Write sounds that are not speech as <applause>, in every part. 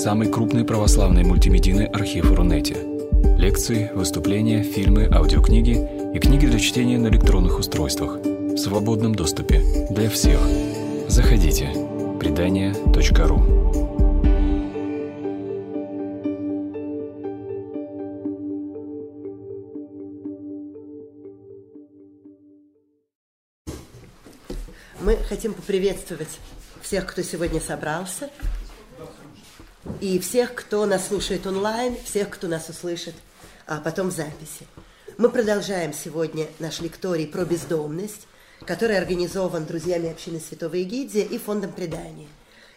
самый крупный православный мультимедийный архив Рунете. Лекции, выступления, фильмы, аудиокниги и книги для чтения на электронных устройствах в свободном доступе для всех. Заходите. Предания.ру Мы хотим поприветствовать всех, кто сегодня собрался, и всех, кто нас слушает онлайн, всех, кто нас услышит а потом в записи. Мы продолжаем сегодня наш лекторий про бездомность, который организован друзьями общины Святого Егидия и фондом предания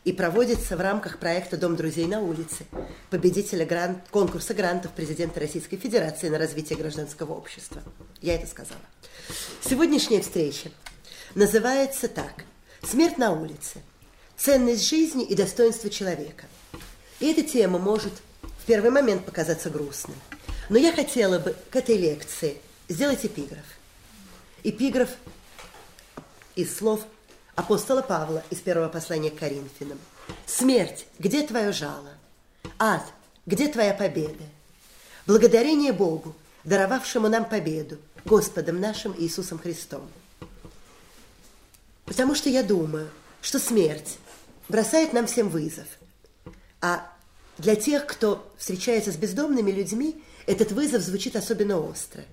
и проводится в рамках проекта «Дом друзей на улице», победителя грант, конкурса грантов президента Российской Федерации на развитие гражданского общества. Я это сказала. Сегодняшняя встреча называется так «Смерть на улице. Ценность жизни и достоинство человека». И эта тема может в первый момент показаться грустной. Но я хотела бы к этой лекции сделать эпиграф. Эпиграф из слов апостола Павла из первого послания к Коринфянам. «Смерть, где твое жало? Ад, где твоя победа? Благодарение Богу, даровавшему нам победу, Господом нашим Иисусом Христом». Потому что я думаю, что смерть бросает нам всем вызов. А для тех, кто встречается с бездомными людьми, этот вызов звучит особенно остро.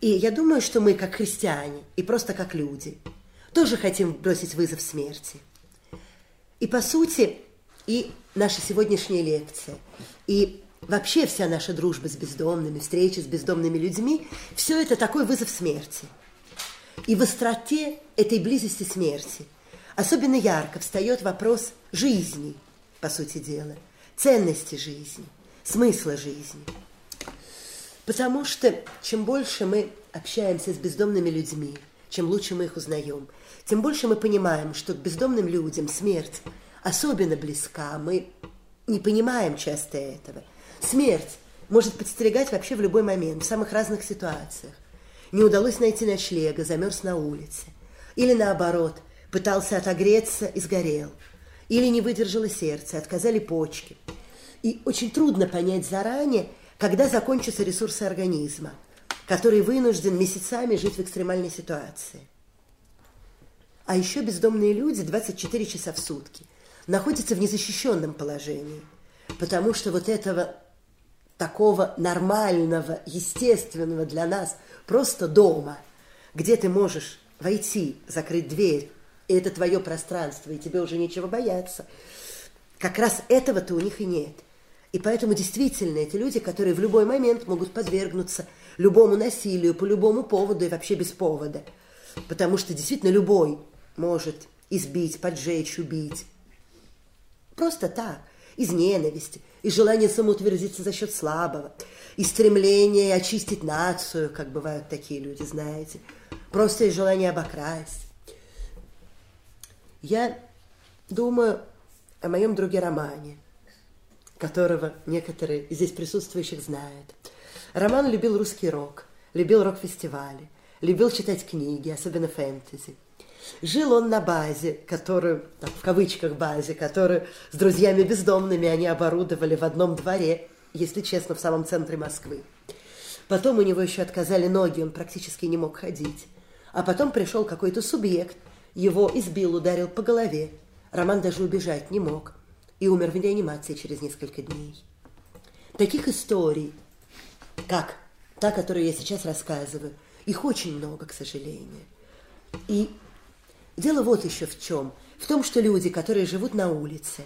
И я думаю, что мы, как христиане и просто как люди, тоже хотим бросить вызов смерти. И по сути, и наша сегодняшняя лекция, и вообще вся наша дружба с бездомными, встречи с бездомными людьми, все это такой вызов смерти. И в остроте этой близости смерти особенно ярко встает вопрос жизни, по сути дела, ценности жизни, смысла жизни. Потому что чем больше мы общаемся с бездомными людьми, чем лучше мы их узнаем, тем больше мы понимаем, что к бездомным людям смерть особенно близка. Мы не понимаем часто этого. Смерть может подстерегать вообще в любой момент, в самых разных ситуациях. Не удалось найти ночлега, замерз на улице. Или наоборот, пытался отогреться и сгорел. Или не выдержало сердце, отказали почки. И очень трудно понять заранее, когда закончатся ресурсы организма, который вынужден месяцами жить в экстремальной ситуации. А еще бездомные люди 24 часа в сутки находятся в незащищенном положении, потому что вот этого такого нормального, естественного для нас просто дома, где ты можешь войти, закрыть дверь, и это твое пространство, и тебе уже нечего бояться. Как раз этого-то у них и нет. И поэтому действительно эти люди, которые в любой момент могут подвергнуться любому насилию по любому поводу и вообще без повода. Потому что действительно любой может избить, поджечь, убить. Просто так, из ненависти, из желания самоутвердиться за счет слабого, из стремления очистить нацию, как бывают такие люди, знаете, просто из желания обокрасть. Я думаю о моем друге Романе – которого некоторые из здесь присутствующих знают. Роман любил русский рок, любил рок-фестивали, любил читать книги, особенно фэнтези. Жил он на базе, которую, так, в кавычках базе, которую с друзьями бездомными они оборудовали в одном дворе, если честно, в самом центре Москвы. Потом у него еще отказали ноги, он практически не мог ходить. А потом пришел какой-то субъект, его избил, ударил по голове. Роман даже убежать не мог и умер в реанимации через несколько дней. Таких историй, как та, которую я сейчас рассказываю, их очень много, к сожалению. И дело вот еще в чем. В том, что люди, которые живут на улице,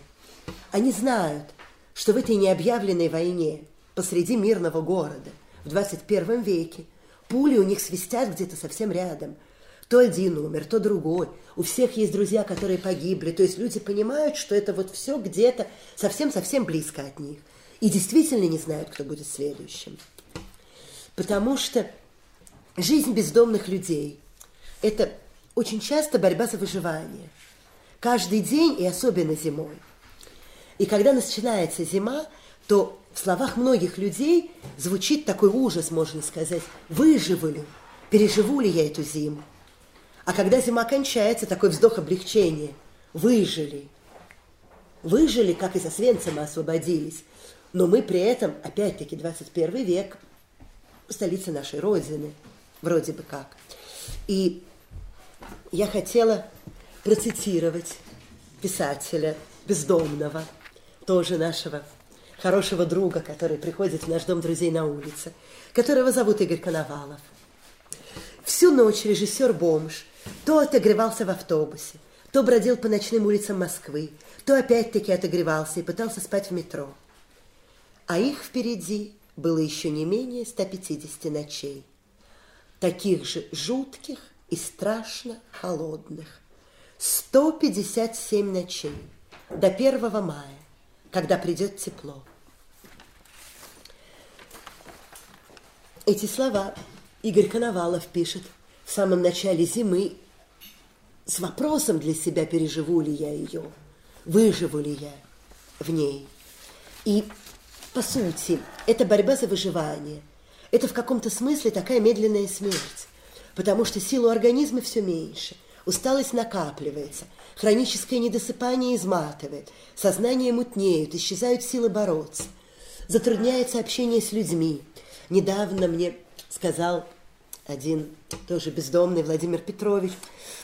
они знают, что в этой необъявленной войне посреди мирного города в 21 веке пули у них свистят где-то совсем рядом – то один умер, то другой. У всех есть друзья, которые погибли. То есть люди понимают, что это вот все где-то совсем-совсем близко от них. И действительно не знают, кто будет следующим. Потому что жизнь бездомных людей – это очень часто борьба за выживание. Каждый день и особенно зимой. И когда начинается зима, то в словах многих людей звучит такой ужас, можно сказать. Выживу ли? Переживу ли я эту зиму? А когда зима кончается, такой вздох облегчения. Выжили. выжили, как из Освенцима освободились. Но мы при этом, опять-таки, 21 век, столица нашей Родины, вроде бы как. И я хотела процитировать писателя бездомного, тоже нашего хорошего друга, который приходит в наш дом друзей на улице, которого зовут Игорь Коновалов. Всю ночь режиссер-бомж то отогревался в автобусе, то бродил по ночным улицам Москвы, то опять-таки отогревался и пытался спать в метро. А их впереди было еще не менее 150 ночей, таких же жутких и страшно холодных. 157 ночей до 1 мая, когда придет тепло. Эти слова Игорь Коновалов пишет в самом начале зимы с вопросом для себя, переживу ли я ее, выживу ли я в ней. И, по сути, это борьба за выживание. Это в каком-то смысле такая медленная смерть, потому что силу организма все меньше, усталость накапливается, хроническое недосыпание изматывает, сознание мутнеет, исчезают силы бороться, затрудняется общение с людьми. Недавно мне сказал один тоже бездомный Владимир Петрович.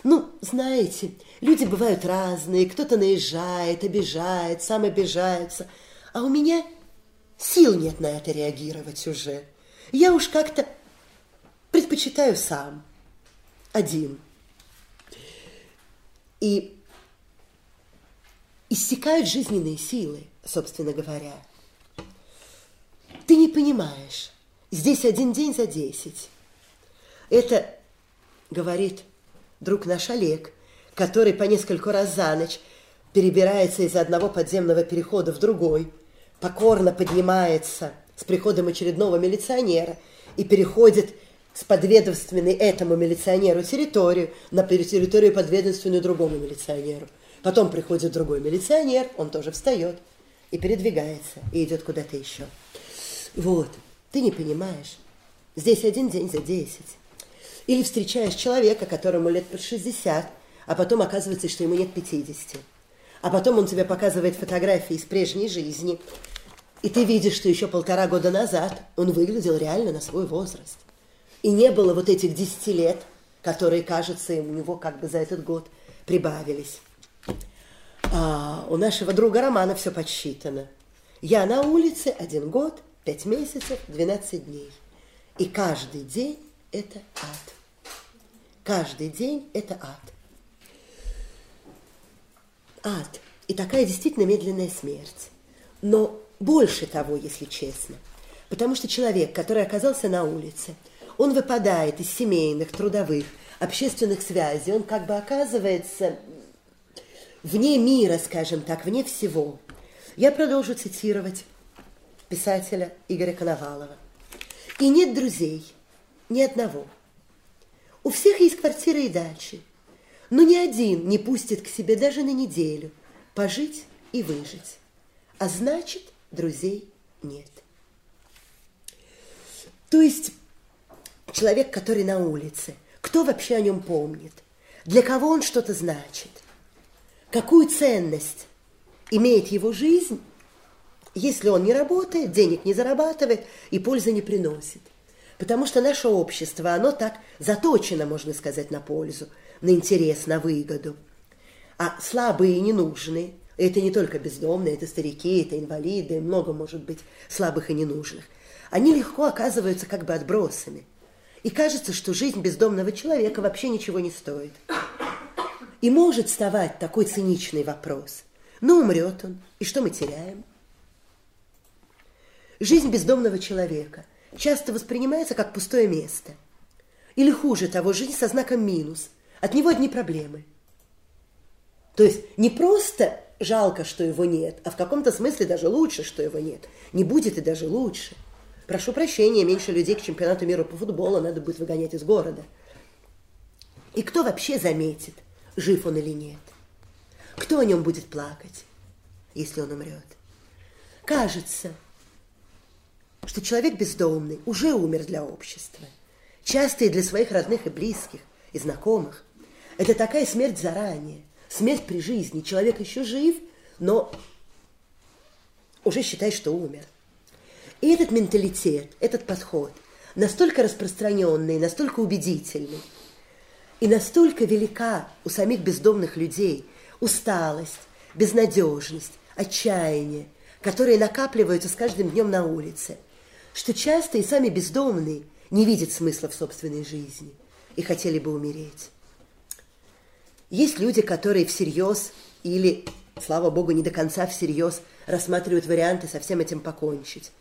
Ну, знаете, люди бывают разные, кто-то наезжает, обижает, сам обижается, а у меня сил нет на это реагировать уже. Я уж как-то предпочитаю сам, один. И иссякают жизненные силы, собственно говоря. Ты не понимаешь, здесь один день за десять. Это говорит друг наш Олег, который по несколько раз за ночь перебирается из одного подземного перехода в другой, покорно поднимается с приходом очередного милиционера и переходит с подведомственной этому милиционеру территорию на территорию подведомственную другому милиционеру. Потом приходит другой милиционер, он тоже встает и передвигается, и идет куда-то еще. Вот, ты не понимаешь. Здесь один день за десять. Или встречаешь человека, которому лет под 60, а потом оказывается, что ему нет 50. А потом он тебе показывает фотографии из прежней жизни, и ты видишь, что еще полтора года назад он выглядел реально на свой возраст. И не было вот этих 10 лет, которые, кажется, у него как бы за этот год прибавились. А у нашего друга Романа все подсчитано. Я на улице один год, пять месяцев, 12 дней. И каждый день это ад. Каждый день это ад. Ад. И такая действительно медленная смерть. Но больше того, если честно. Потому что человек, который оказался на улице, он выпадает из семейных, трудовых, общественных связей, он как бы оказывается вне мира, скажем так, вне всего. Я продолжу цитировать писателя Игоря Коновалова. И нет друзей, ни одного – у всех есть квартиры и дачи, но ни один не пустит к себе даже на неделю пожить и выжить. А значит, друзей нет. То есть человек, который на улице, кто вообще о нем помнит? Для кого он что-то значит? Какую ценность имеет его жизнь, если он не работает, денег не зарабатывает и пользы не приносит – Потому что наше общество, оно так заточено, можно сказать, на пользу, на интерес, на выгоду. А слабые и ненужные, это не только бездомные, это старики, это инвалиды, много может быть слабых и ненужных, они легко оказываются как бы отбросами. И кажется, что жизнь бездомного человека вообще ничего не стоит. И может вставать такой циничный вопрос. Ну, умрет он, и что мы теряем? Жизнь бездомного человека – часто воспринимается как пустое место. Или хуже того, жизнь со знаком минус. От него одни проблемы. То есть не просто жалко, что его нет, а в каком-то смысле даже лучше, что его нет. Не будет и даже лучше. Прошу прощения, меньше людей к чемпионату мира по футболу надо будет выгонять из города. И кто вообще заметит, жив он или нет? Кто о нем будет плакать, если он умрет? Кажется, что человек бездомный уже умер для общества, часто и для своих родных и близких, и знакомых. Это такая смерть заранее, смерть при жизни. Человек еще жив, но уже считай, что умер. И этот менталитет, этот подход настолько распространенный, настолько убедительный, и настолько велика у самих бездомных людей усталость, безнадежность, отчаяние, которые накапливаются с каждым днем на улице, что часто и сами бездомные не видят смысла в собственной жизни и хотели бы умереть. Есть люди, которые всерьез или, слава богу, не до конца всерьез рассматривают варианты со всем этим покончить.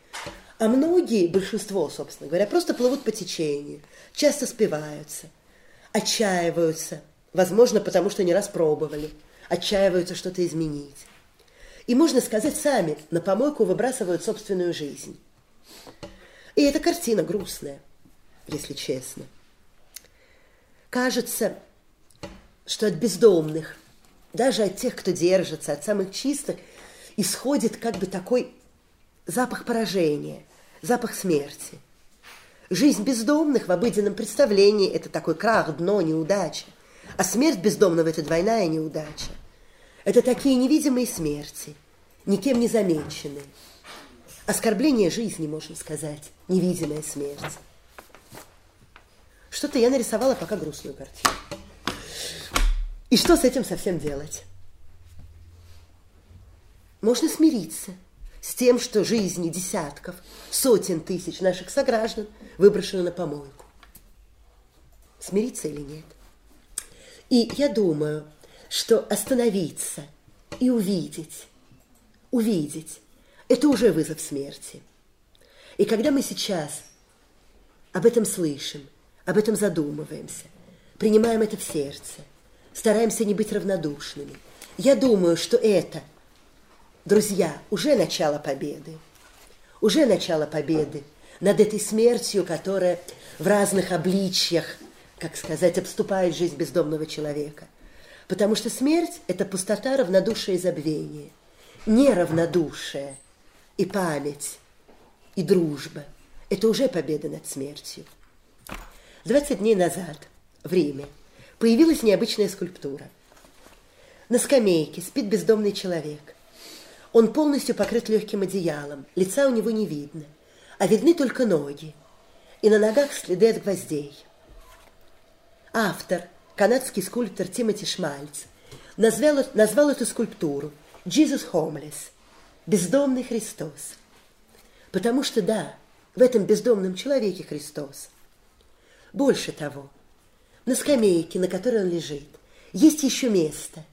А многие, большинство, собственно говоря, просто плывут по течению, часто спиваются, отчаиваются, возможно, потому что не раз пробовали, отчаиваются что-то изменить. И, можно сказать, сами на помойку выбрасывают собственную жизнь. И эта картина грустная, если честно. Кажется, что от бездомных, даже от тех, кто держится, от самых чистых, исходит как бы такой запах поражения, запах смерти. Жизнь бездомных в обыденном представлении – это такой крах, дно, неудача. А смерть бездомного – это двойная неудача. Это такие невидимые смерти, никем не замеченные. Оскорбление жизни, можно сказать, невидимая смерть. Что-то я нарисовала пока грустную картину. И что с этим совсем делать? Можно смириться с тем, что жизни десятков, сотен тысяч наших сограждан выброшены на помойку. Смириться или нет? И я думаю, что остановиться и увидеть, увидеть, это уже вызов смерти. И когда мы сейчас об этом слышим, об этом задумываемся, принимаем это в сердце, стараемся не быть равнодушными, я думаю, что это – Друзья, уже начало победы. Уже начало победы над этой смертью, которая в разных обличьях, как сказать, обступает жизнь бездомного человека. Потому что смерть – это пустота, равнодушие и забвение. Неравнодушие и память, и дружба – это уже победа над смертью. 20 дней назад в Риме появилась необычная скульптура. На скамейке спит бездомный человек. Он полностью покрыт легким одеялом, лица у него не видно, а видны только ноги, и на ногах следы от гвоздей. Автор, канадский скульптор Тимоти Шмальц, назвал, назвал эту скульптуру «Jesus Homeless» – «Бездомный Христос». Потому что, да, в этом бездомном человеке Христос. Больше того, на скамейке, на которой он лежит, есть еще место.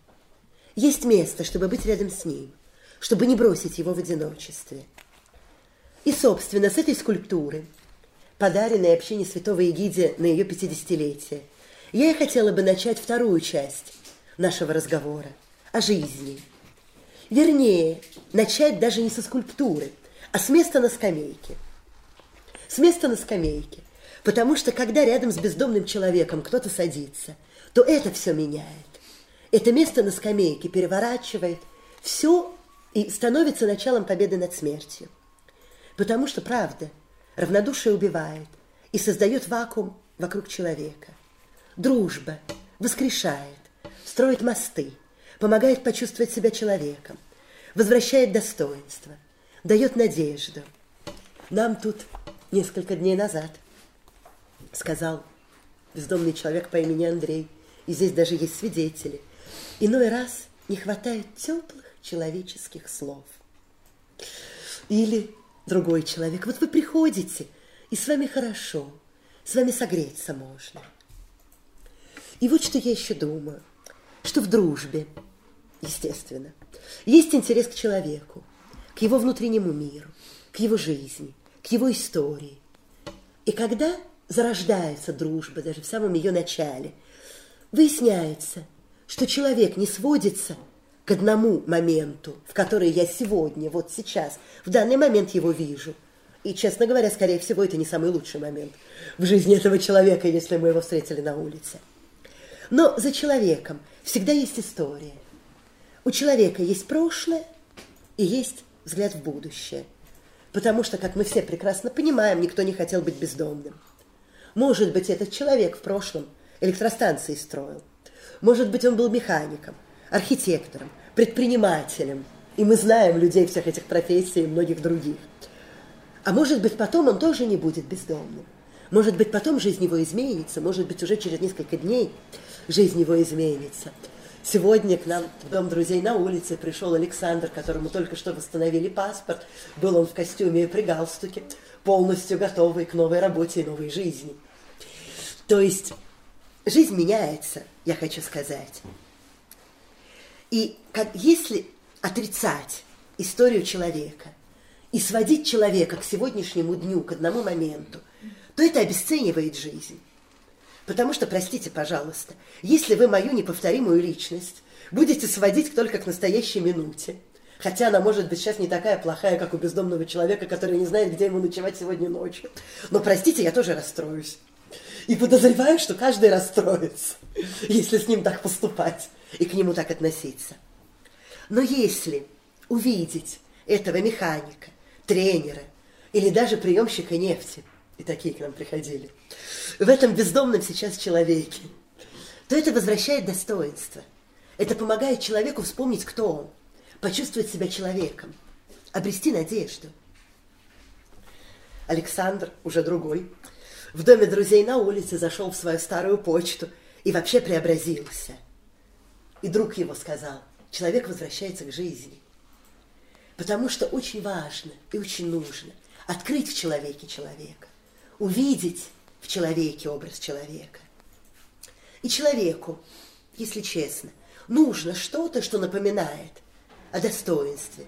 Есть место, чтобы быть рядом с ним – чтобы не бросить его в одиночестве. И, собственно, с этой скульптуры, подаренной общине святого Егидия на ее пятидесятилетие, я и хотела бы начать вторую часть нашего разговора о жизни. Вернее, начать даже не со скульптуры, а с места на скамейке. С места на скамейке. Потому что когда рядом с бездомным человеком кто-то садится, то это все меняет. Это место на скамейке переворачивает все и становится началом победы над смертью. Потому что, правда, равнодушие убивает и создает вакуум вокруг человека. Дружба воскрешает, строит мосты, помогает почувствовать себя человеком, возвращает достоинство, дает надежду. Нам тут несколько дней назад сказал бездомный человек по имени Андрей, и здесь даже есть свидетели, иной раз не хватает теплых человеческих слов. Или другой человек. Вот вы приходите, и с вами хорошо, с вами согреться можно. И вот что я еще думаю, что в дружбе, естественно, есть интерес к человеку, к его внутреннему миру, к его жизни, к его истории. И когда зарождается дружба, даже в самом ее начале, выясняется, что человек не сводится – к одному моменту, в который я сегодня, вот сейчас, в данный момент его вижу. И, честно говоря, скорее всего, это не самый лучший момент в жизни этого человека, если мы его встретили на улице. Но за человеком всегда есть история. У человека есть прошлое и есть взгляд в будущее. Потому что, как мы все прекрасно понимаем, никто не хотел быть бездомным. Может быть, этот человек в прошлом электростанции строил. Может быть, он был механиком архитектором, предпринимателем, И мы знаем людей всех этих профессий и многих других. А может быть, потом он тоже не будет бездомным. Может быть, потом жизнь его изменится, может быть, уже через несколько дней жизнь его изменится. Сегодня к нам в Дом друзей на улице пришел Александр, которому только что восстановили паспорт. Был он в костюме и при галстуке, полностью готовый к новой работе и новой жизни. То есть жизнь меняется, я хочу сказать. И как, если отрицать историю человека и сводить человека к сегодняшнему дню, к одному моменту – то это обесценивает жизнь. Потому что, простите, пожалуйста, если вы мою неповторимую личность будете сводить только к настоящей минуте, хотя она может быть сейчас не такая плохая, как у бездомного человека, который не знает, где ему ночевать сегодня ночью, но, простите, я тоже расстроюсь. И подозреваю, что каждый расстроится, если с ним так поступать и к нему так относиться. Но если увидеть этого механика, тренера или даже приемщика нефти – и такие к нам приходили, в этом бездомном сейчас человеке, то это возвращает достоинство. Это помогает человеку вспомнить, кто он, почувствовать себя человеком, обрести надежду. Александр, уже другой, в доме друзей на улице зашел в свою старую почту и вообще преобразился. И друг его сказал, человек возвращается к жизни. Потому что очень важно и очень нужно открыть в человеке человека увидеть в человеке образ человека. И человеку, если честно, нужно что-то, что напоминает о достоинстве,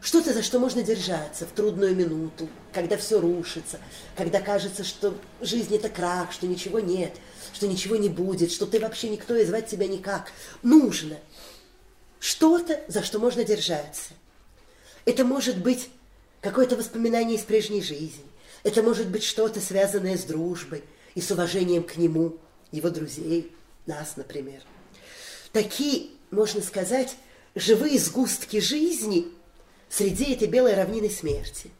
что-то, за что можно держаться в трудную минуту, когда все рушится, когда кажется, что жизнь это крах, что ничего нет, что ничего не будет, что ты вообще никто и звать тебя никак. Нужно что-то, за что можно держаться. Это может быть какое-то воспоминание из прежней жизни, это может быть что-то, связанное с дружбой и с уважением к нему, его друзей, нас, например. Такие, можно сказать, живые сгустки жизни среди этой белой равнины смерти.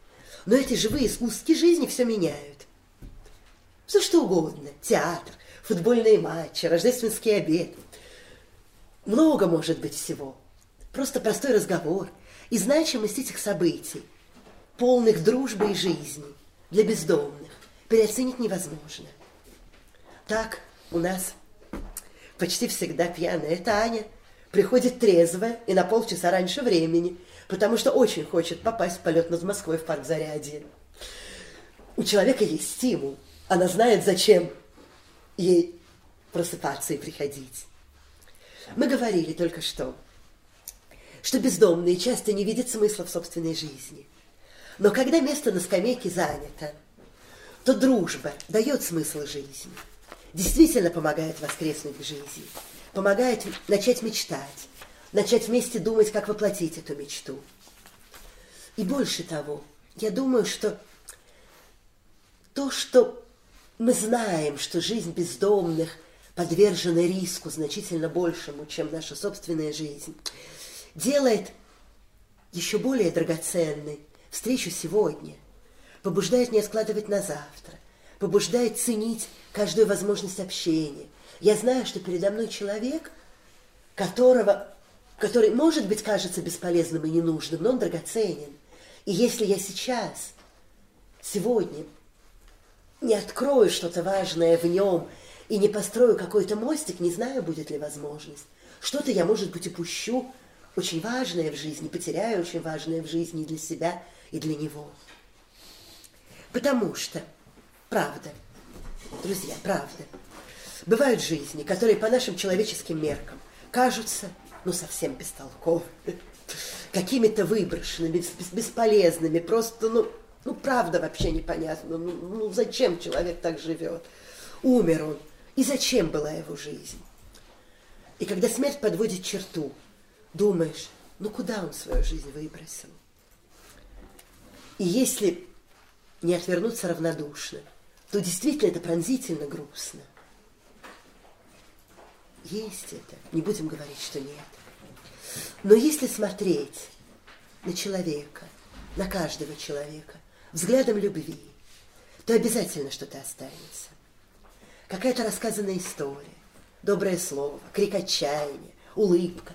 Но эти живые сгустки жизни все меняют. Все что угодно. Театр, футбольные матчи, рождественский обед. Много может быть всего. Просто простой разговор и значимость этих событий, полных дружбы и жизни для бездомных переоценить невозможно. Так у нас почти всегда пьяная Таня приходит трезвая и на полчаса раньше времени, потому что очень хочет попасть в полет над Москвой в парк Зарядье. У человека есть стимул. Она знает, зачем ей просыпаться и приходить. Мы говорили только что, что бездомные часто не видят смысла в собственной жизни – но когда место на скамейке занято, то дружба дает смысл жизни, действительно помогает воскреснуть в жизни, помогает начать мечтать, начать вместе думать, как воплотить эту мечту. И больше того, я думаю, что то, что мы знаем, что жизнь бездомных подвержена риску значительно большему, чем наша собственная жизнь, делает еще более драгоценной встречу сегодня, побуждает не откладывать на завтра, побуждает ценить каждую возможность общения. Я знаю, что передо мной человек, которого, который, может быть, кажется бесполезным и ненужным, но он драгоценен. И если я сейчас, сегодня, не открою что-то важное в нем и не построю какой-то мостик, не знаю, будет ли возможность. Что-то я, может быть, упущу, очень важное в жизни, потеряю очень важное в жизни для себя – и для него. Потому что, правда, друзья, правда, бывают жизни, которые по нашим человеческим меркам кажутся, ну, совсем бестолковыми, <laughs> какими-то выброшенными, бесполезными, просто, ну, ну, правда вообще непонятно, ну, ну, зачем человек так живет? Умер он, и зачем была его жизнь? И когда смерть подводит черту, думаешь, ну куда он свою жизнь выбросил? И если не отвернуться равнодушно, то действительно это пронзительно грустно. Есть это, не будем говорить, что нет. Но если смотреть на человека, на каждого человека, взглядом любви, то обязательно что-то останется. Какая-то рассказанная история, доброе слово, крик отчаяния, улыбка.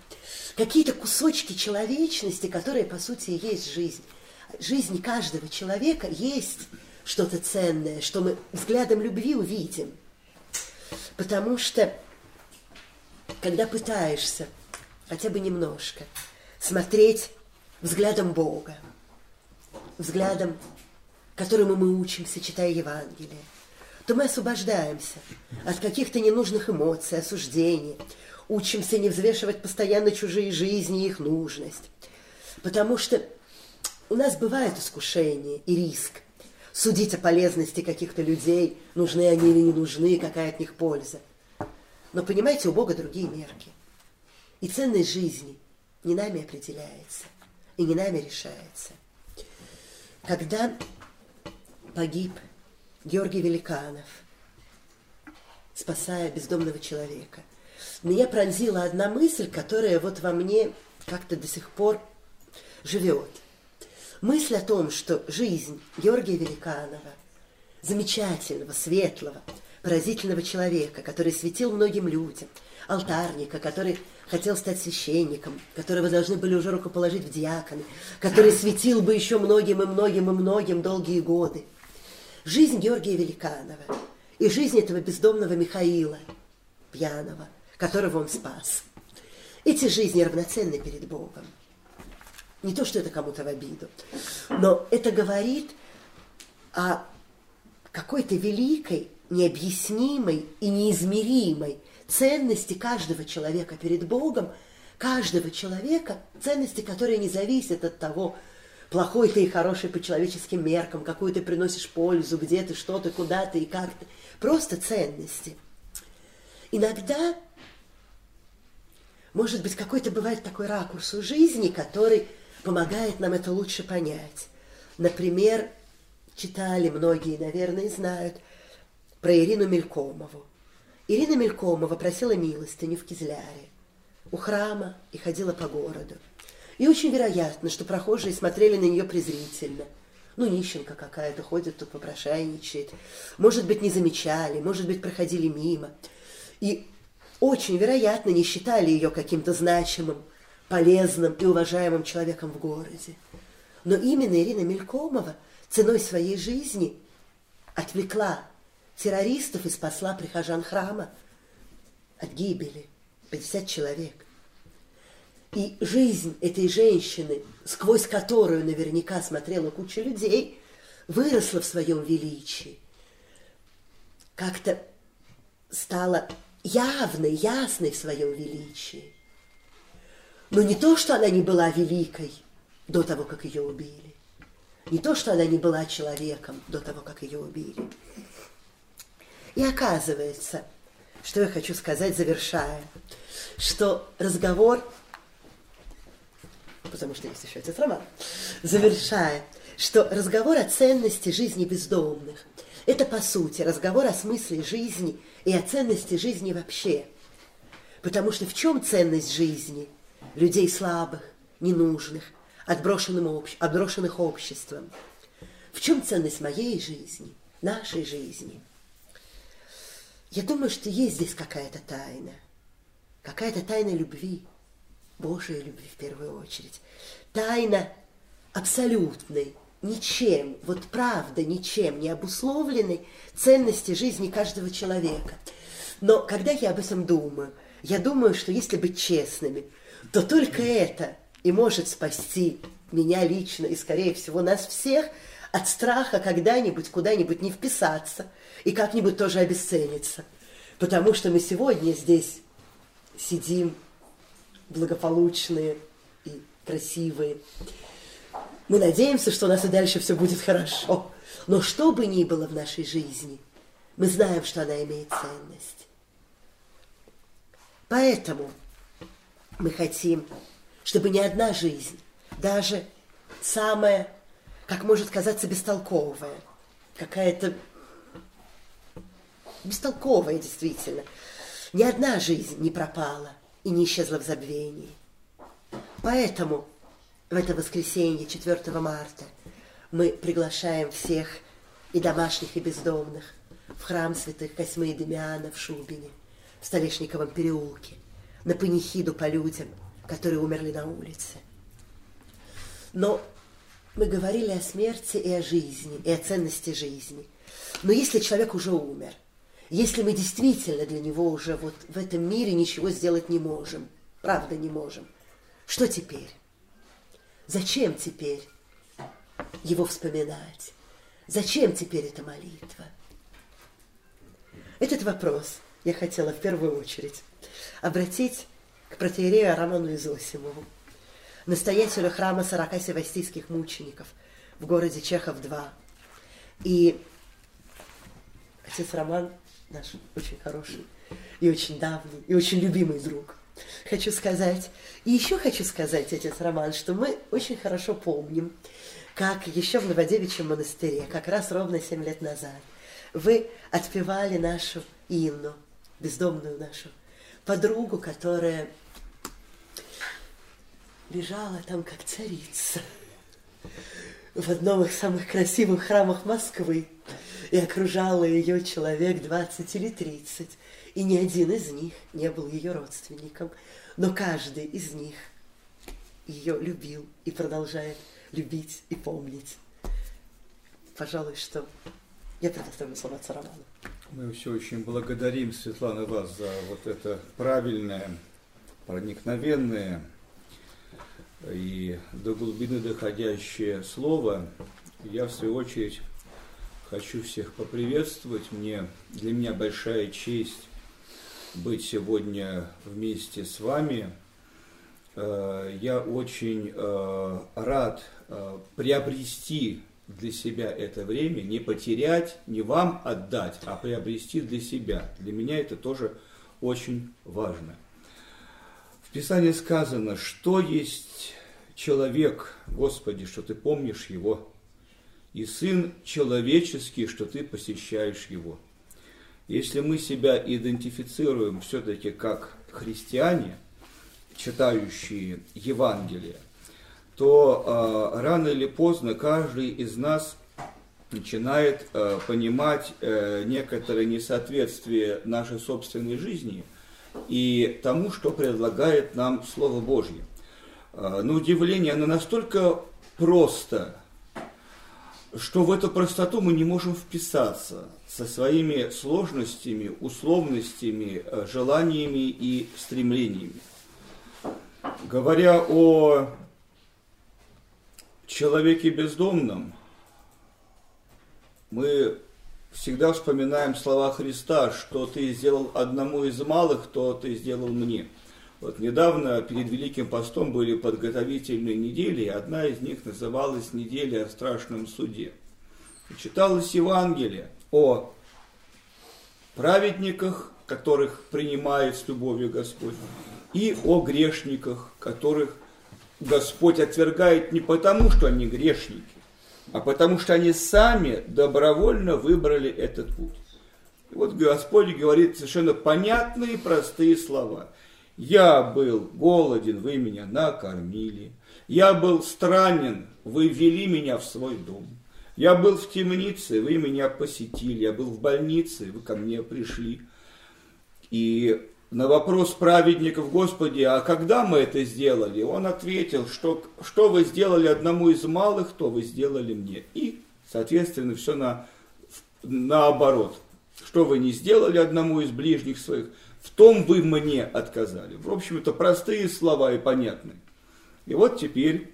Какие-то кусочки человечности, которые, по сути, и есть жизнь. Жизнь каждого человека есть что-то ценное, что мы взглядом любви увидим. Потому что, когда пытаешься хотя бы немножко смотреть взглядом Бога, взглядом, которому мы учимся, читая Евангелие, то мы освобождаемся от каких-то ненужных эмоций, осуждений, учимся не взвешивать постоянно чужие жизни и их нужность. Потому что у нас бывает искушение и риск судить о полезности каких-то людей, нужны они или не нужны, какая от них польза. Но понимаете, у Бога другие мерки. И ценность жизни не нами определяется и не нами решается. Когда погиб Георгий Великанов, спасая бездомного человека, меня пронзила одна мысль, которая вот во мне как-то до сих пор живет. Мысль о том, что жизнь Георгия Великанова, замечательного, светлого, поразительного человека, который светил многим людям, алтарника, который хотел стать священником, которого должны были уже рукоположить в диаконы, который светил бы еще многим и многим и многим долгие годы. Жизнь Георгия Великанова и жизнь этого бездомного Михаила, пьяного, которого он спас. Эти жизни равноценны перед Богом. Не то, что это кому-то в обиду, но это говорит о какой-то великой, необъяснимой и неизмеримой ценности каждого человека перед Богом, каждого человека, ценности, которые не зависят от того, плохой ты и хороший по человеческим меркам, какую ты приносишь пользу, где ты, что ты, куда ты и как ты. Просто ценности. Иногда, может быть, какой-то бывает такой ракурс у жизни, который помогает нам это лучше понять. Например, читали многие, наверное, знают про Ирину Мелькомову. Ирина Мелькомова просила милостыню в Кизляре у храма и ходила по городу. И очень вероятно, что прохожие смотрели на нее презрительно. Ну, нищенка какая-то ходит тут, попрошайничает. Может быть, не замечали, может быть, проходили мимо. И очень вероятно не считали ее каким-то значимым, полезным и уважаемым человеком в городе. Но именно Ирина Мелькомова ценой своей жизни отвлекла террористов и спасла прихожан храма от гибели. 50 человек. И жизнь этой женщины, сквозь которую наверняка смотрела куча людей, выросла в своем величии. Как-то стала явной, ясной в своем величии. Но не то, что она не была великой до того, как ее убили. Не то, что она не была человеком до того, как ее убили. И оказывается, что я хочу сказать, завершая, что разговор, потому что есть еще этот роман, завершая, что разговор о ценности жизни бездомных – это, по сути, разговор о смысле жизни и о ценности жизни вообще. Потому что в чем ценность жизни людей слабых, ненужных, отброшенным общ... отброшенных обществом? В чем ценность моей жизни, нашей жизни – я думаю, что есть здесь какая-то тайна. Какая-то тайна любви. Божьей любви в первую очередь. Тайна абсолютной, ничем, вот правда, ничем не обусловленной ценности жизни каждого человека. Но когда я об этом думаю, я думаю, что если быть честными, то только это и может спасти меня лично и, скорее всего, нас всех от страха когда-нибудь куда-нибудь не вписаться – и как-нибудь тоже обесценится. Потому что мы сегодня здесь сидим благополучные и красивые. Мы надеемся, что у нас и дальше все будет хорошо. Но что бы ни было в нашей жизни, мы знаем, что она имеет ценность. Поэтому мы хотим, чтобы ни одна жизнь, даже самая, как может казаться, бестолковая, какая-то бестолковая действительно. Ни одна жизнь не пропала и не исчезла в забвении. Поэтому в это воскресенье, 4 марта, мы приглашаем всех и домашних, и бездомных в храм святых Косьмы и Демиана в Шубине, в Столешниковом переулке, на панихиду по людям, которые умерли на улице. Но мы говорили о смерти и о жизни, и о ценности жизни. Но если человек уже умер, если мы действительно для него уже вот в этом мире ничего сделать не можем, правда не можем, что теперь? Зачем теперь его вспоминать? Зачем теперь эта молитва? Этот вопрос я хотела в первую очередь обратить к протеерею Роману Изосимову, настоятелю храма сорока севастийских мучеников в городе Чехов-2. И отец Роман наш очень хороший и очень давний, и очень любимый друг. Хочу сказать, и еще хочу сказать, отец Роман, что мы очень хорошо помним, как еще в Новодевичьем монастыре, как раз ровно семь лет назад, вы отпевали нашу Инну, бездомную нашу подругу, которая лежала там как царица в одном из самых красивых храмов Москвы, и окружало ее человек 20 или 30, и ни один из них не был ее родственником, но каждый из них ее любил и продолжает любить и помнить. Пожалуй, что я предоставлю отцу Роману. Мы все очень благодарим, Светлана, вас за вот это правильное, проникновенное и до глубины доходящее слово. Я, в свою очередь, хочу всех поприветствовать. Мне, для меня большая честь быть сегодня вместе с вами. Э, я очень э, рад э, приобрести для себя это время, не потерять, не вам отдать, а приобрести для себя. Для меня это тоже очень важно. В Писании сказано, что есть человек, Господи, что ты помнишь его, и Сын человеческий, что ты посещаешь его. Если мы себя идентифицируем все-таки как христиане, читающие Евангелие, то э, рано или поздно каждый из нас начинает э, понимать э, некоторое несоответствие нашей собственной жизни и тому, что предлагает нам Слово Божье. Э, на удивление, оно настолько просто, что в эту простоту мы не можем вписаться со своими сложностями, условностями, э, желаниями и стремлениями. Говоря о человеке бездомном, мы всегда вспоминаем слова Христа, что ты сделал одному из малых, то ты сделал мне. Вот недавно перед Великим постом были подготовительные недели, и одна из них называлась «Неделя о страшном суде». И читалось Евангелие о праведниках, которых принимает с любовью Господь, и о грешниках, которых Господь отвергает не потому, что они грешники, а потому что они сами добровольно выбрали этот путь. И вот Господь говорит совершенно понятные, простые слова. «Я был голоден, вы меня накормили. Я был странен, вы ввели меня в свой дом. Я был в темнице, вы меня посетили. Я был в больнице, вы ко мне пришли». И на вопрос праведников, Господи, а когда мы это сделали? Он ответил, что, что вы сделали одному из малых, то вы сделали мне. И, соответственно, все на, наоборот. Что вы не сделали одному из ближних своих, в том вы мне отказали. В общем, это простые слова и понятные. И вот теперь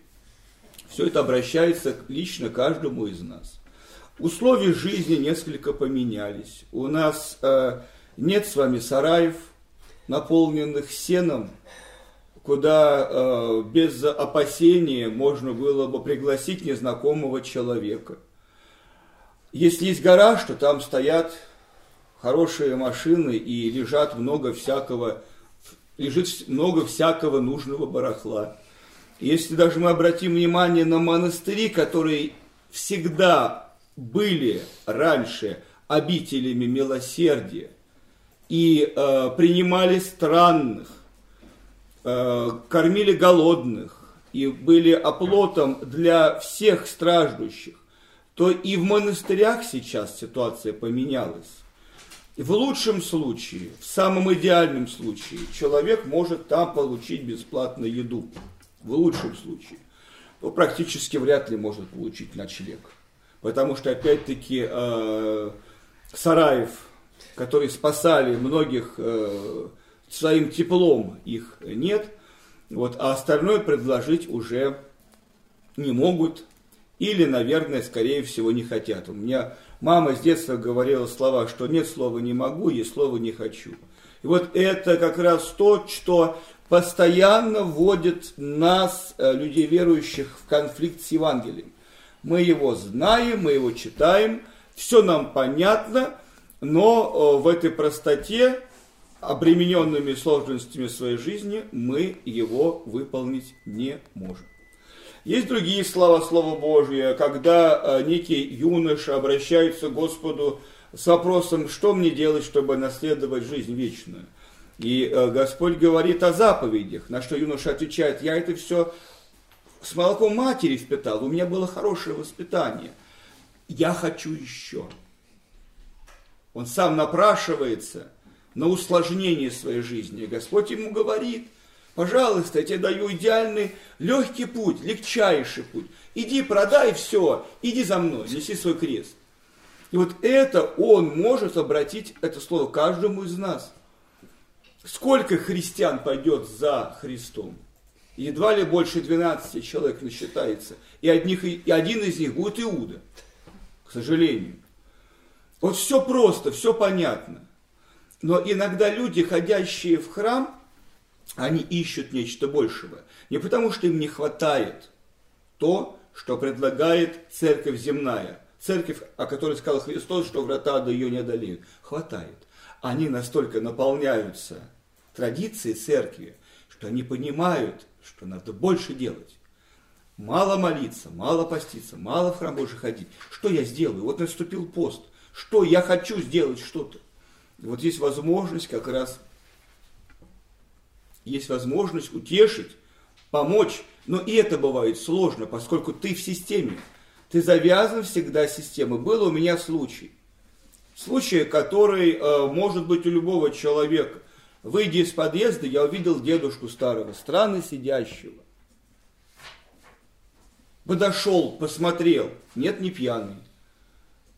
все это обращается лично каждому из нас. Условия жизни несколько поменялись. У нас э, нет с вами сараев, наполненных сеном, куда э, без опасения можно было бы пригласить незнакомого человека. Если есть гараж, то там стоят хорошие машины и лежат много всякого, лежит много всякого нужного барахла. Если даже мы обратим внимание на монастыри, которые всегда были раньше обителями милосердия, и э, принимали странных, э, кормили голодных и были оплотом для всех страждущих, то и в монастырях сейчас ситуация поменялась. В лучшем случае, в самом идеальном случае, человек может там получить бесплатно еду. В лучшем случае. Но практически вряд ли может получить ночлег. Потому что, опять-таки, э, Сараев, которые спасали многих э, своим теплом, их нет. Вот, а остальное предложить уже не могут или, наверное, скорее всего, не хотят. У меня мама с детства говорила слова, что нет слова «не могу», есть слово «не хочу». И вот это как раз то, что постоянно вводит нас, э, людей верующих, в конфликт с Евангелием. Мы его знаем, мы его читаем, все нам понятно, но э, в этой простоте, обремененными сложностями своей жизни, мы его выполнить не можем. Есть другие слова Слова Божье, когда э, некий юноша обращается к Господу с вопросом, что мне делать, чтобы наследовать жизнь вечную. И э, Господь говорит о заповедях, на что юноша отвечает, я это все с молоком матери впитал, у меня было хорошее воспитание, я хочу еще. Он сам напрашивается на усложнение своей жизни. И Господь ему говорит – Пожалуйста, я тебе даю идеальный, легкий путь, легчайший путь. Иди, продай все, иди за мной, неси свой крест. И вот это он может обратить, это слово, каждому из нас. Сколько христиан пойдет за Христом? Едва ли больше 12 человек насчитается. И, одних, и один из них будет Иуда, к сожалению. Вот все просто, все понятно. Но иногда люди, ходящие в храм, они ищут нечто большего. Не потому, что им не хватает то, что предлагает церковь земная. Церковь, о которой сказал Христос, что врата до ее не одолеют. Хватает. Они настолько наполняются традицией церкви, что они понимают, что надо больше делать. Мало молиться, мало поститься, мало в храм Божий ходить. Что я сделаю? Вот наступил пост. Что я хочу сделать что-то. Вот есть возможность как раз есть возможность утешить, помочь. Но и это бывает сложно, поскольку ты в системе. Ты завязан всегда в системы. Был у меня случай. Случай, который э, может быть у любого человека. Выйдя из подъезда, я увидел дедушку старого, странно сидящего. Подошел, посмотрел. Нет, не пьяный.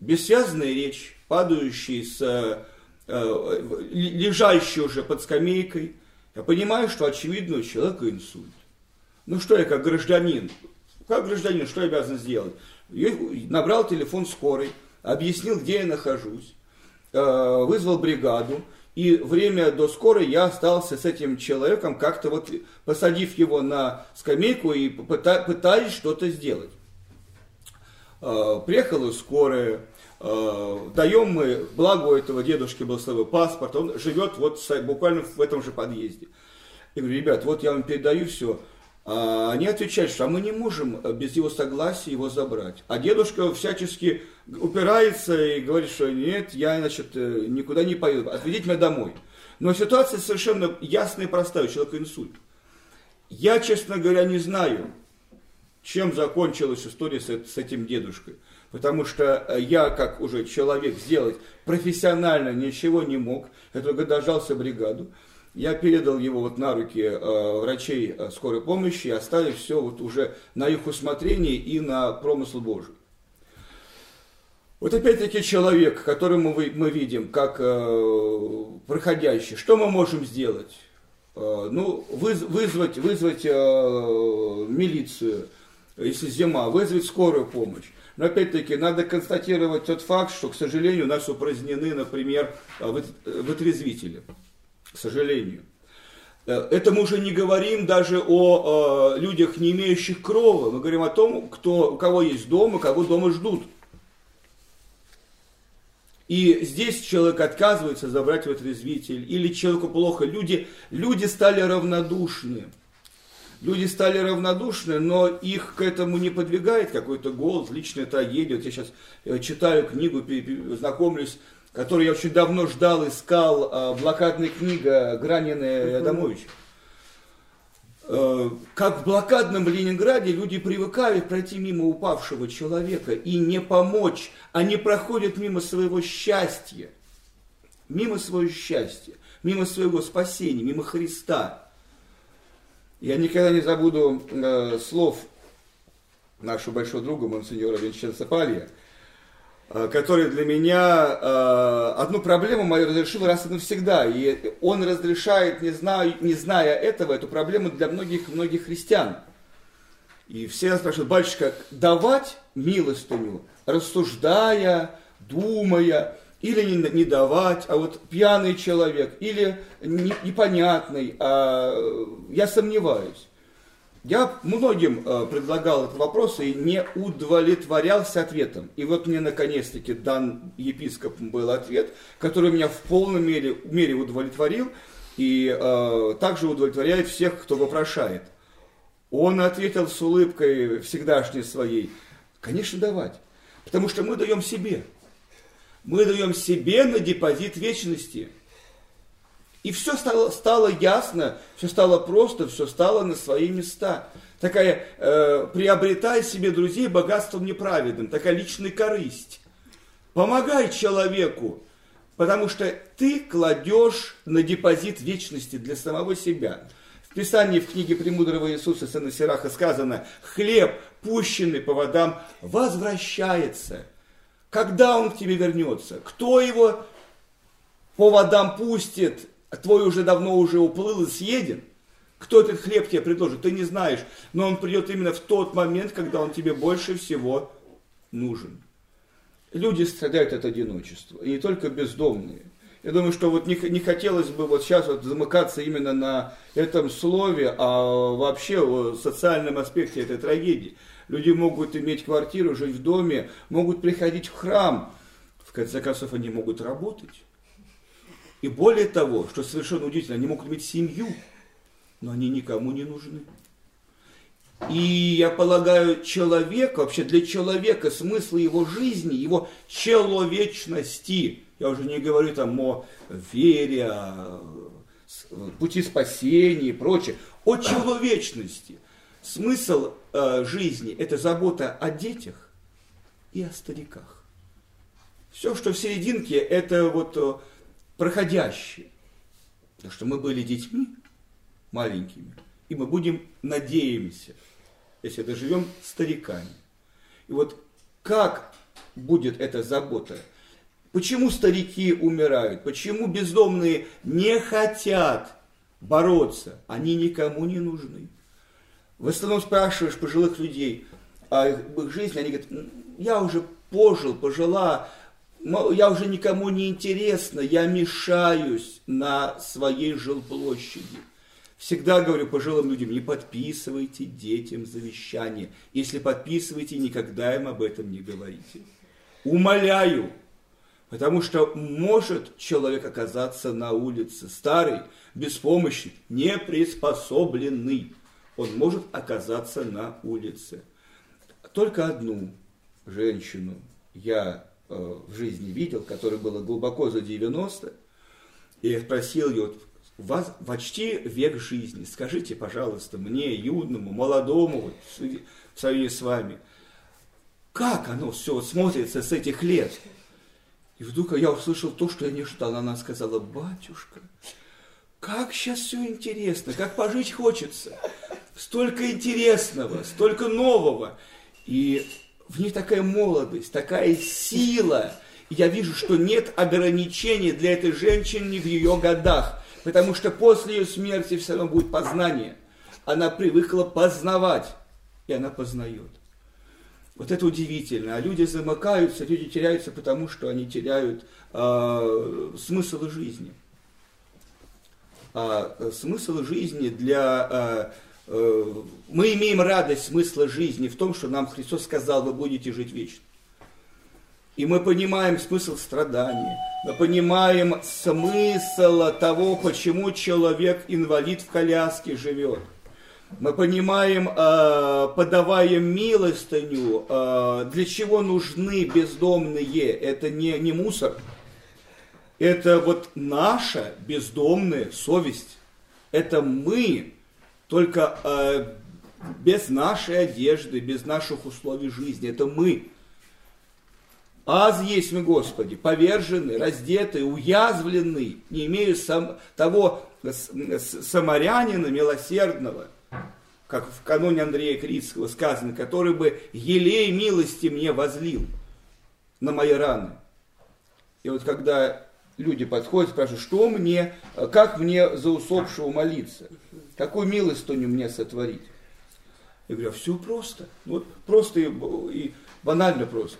Бессвязная речь, падающий с э, э лежащий уже под скамейкой, я понимаю, что очевидно у человека инсульт. Ну что я как гражданин, как гражданин, что я обязан сделать? Я набрал телефон скорой, объяснил, где я нахожусь, э, вызвал бригаду, и время до скорой я остался с этим человеком, как-то вот посадив его на скамейку и пытаясь что-то сделать. Приехала скорая, даем мы, благо у этого дедушки был свой паспорт, он живет вот буквально в этом же подъезде. Я говорю, ребят, вот я вам передаю все. А они отвечают, что а мы не можем без его согласия его забрать. А дедушка всячески упирается и говорит, что нет, я, значит, э, никуда не поеду, отведите меня домой. Но ситуация совершенно ясная и простая, у человека инсульт. Я, честно говоря, не знаю, чем закончилась история с этим дедушкой. Потому что э, я, как уже человек, сделать профессионально ничего не мог. Я только дождался бригаду. Я передал его вот на руки э, врачей э, скорой помощи, оставив все вот уже на их усмотрение и на промысл Божий. Вот опять-таки человек, которому мы, мы видим как э, проходящий, что мы можем сделать? Э, ну, выз, вызвать, вызвать э, милицию, если зима, вызвать скорую помощь. Но опять-таки надо констатировать тот факт, что, к сожалению, у нас упразднены, например, вытрезвители. К сожалению. Э, это мы уже не говорим даже о э, людях, не имеющих крова. Мы говорим о том, кто, у кого есть дом и кого дома ждут. И здесь человек отказывается забрать вытрезвитель, или человеку плохо. Люди, люди стали равнодушны люди стали равнодушны, но их к этому не подвигает какой-то голод, личная трагедия. Вот я сейчас э, читаю книгу, знакомлюсь, которую я очень давно ждал, искал, а, блокадная книга Гранина и Адамовича. Э, как в блокадном Ленинграде люди привыкают пройти мимо упавшего человека и не помочь, они проходят мимо своего счастья. мимо своего счастья, мимо своего спасения, мимо Христа. Я никогда не забуду э, слов нашего большого друга, монсеньора Винченца Палья, э, который для меня э, одну проблему мою разрешил раз и навсегда. И он разрешает, не, знаю, не зная этого, эту проблему для многих-многих христиан. И все спрашивают, батюшка, давать милостыню, рассуждая, думая, или не, не давать, а вот пьяный человек, или не, непонятный, а я сомневаюсь. Я многим э, предлагал этот вопрос и не удовлетворялся ответом. И вот мне наконец-таки дан епископом был ответ, который меня в полной мере, мере удовлетворил и э, также удовлетворяет всех, кто вопрошает. Он ответил с улыбкой всегдашней своей, конечно, давать, потому что мы даем себе. Мы даем себе на депозит вечности – и все стало, стало ясно, все стало просто, все стало на свои места. Такая, э, приобретай себе друзей богатством неправедным, такая личная корысть. Помогай человеку, потому что ты кладешь на депозит вечности для самого себя. В Писании в книге Премудрого Иисуса Сына Сираха сказано, хлеб, пущенный по водам, возвращается. Когда он к тебе вернется? Кто его по водам пустит? Твой уже давно уже уплыл и съеден, кто этот хлеб тебе предложит, ты не знаешь, но он придет именно в тот момент, когда он тебе больше всего нужен. Люди страдают от одиночества, и не только бездомные. Я думаю, что вот не, не хотелось бы вот сейчас вот замыкаться именно на этом слове, а вообще о социальном аспекте этой трагедии. Люди могут иметь квартиру, жить в доме, могут приходить в храм. В конце концов, они могут работать. И более того, что совершенно удивительно, они могут иметь семью, но они никому не нужны. И я полагаю, человека, вообще для человека смысл его жизни, его человечности, я уже не говорю там о вере, о пути спасения и прочее, о человечности. Смысл э, жизни – это забота о детях и о стариках. Все, что в серединке, это вот э, проходящее. Потому что мы были детьми маленькими, и мы будем, надеемся, если доживем, стариками. И вот как будет эта забота? Почему старики умирают? Почему бездомные не хотят бороться? Они никому не нужны. В основном спрашиваешь пожилых людей о их жизни, они говорят, я уже пожил, пожила, я уже никому не интересна, я мешаюсь на своей жилплощади. Всегда говорю пожилым людям, не подписывайте детям завещание. Если подписываете, никогда им об этом не говорите. Умоляю, потому что может человек оказаться на улице старый, беспомощный, неприспособленный. Он может оказаться на улице. Только одну женщину я Э, в жизни видел, которое было глубоко за 90, и я спросил ее, вас почти век жизни, скажите, пожалуйста, мне, юному, молодому, вот, в сравнении с вами, как оно все смотрится с этих лет? И вдруг я услышал то, что я не ждал. Она сказала, батюшка, как сейчас все интересно, как пожить хочется. Столько интересного, столько нового. И в ней такая молодость, такая сила. И я вижу, что нет ограничений для этой женщины в ее годах, потому что после ее смерти все равно будет познание. Она привыкла познавать, и она познает. Вот это удивительно. А люди замыкаются, люди теряются, потому что они теряют э, смысл жизни. А смысл жизни для Э, мы имеем радость смысла жизни в том, что нам Христос сказал, вы будете жить вечно. И мы понимаем смысл страдания, мы понимаем смысл того, почему человек инвалид в коляске живет. Мы понимаем, э, подавая милостыню, э, для чего нужны бездомные. Это не, не мусор, это вот наша бездомная совесть. Это мы только э, без нашей одежды, без наших условий жизни. Это мы. Аз есть мы, Господи, поверженный, раздетый, уязвленный, не имею сам, того самарянина милосердного, как в каноне Андрея Критского сказано, который бы елей милости мне возлил на мои раны. И вот когда люди подходят, спрашивают, что мне, как мне за усопшего молиться, какую милостыню мне сотворить. Я говорю, а все просто. Вот просто и, и банально просто.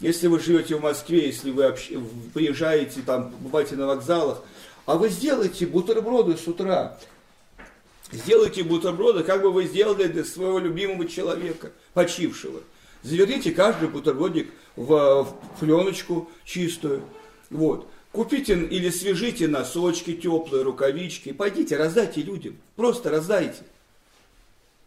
Если вы живете в Москве, если вы общ... приезжаете, там, бываете на вокзалах, а вы сделайте бутерброды с утра. Сделайте бутерброды, как бы вы сделали для своего любимого человека, почившего. Заверните каждый бутербродик в, в пленочку чистую. Вот. Купите или свяжите носочки теплые, рукавички, пойдите, раздайте людям. Просто раздайте.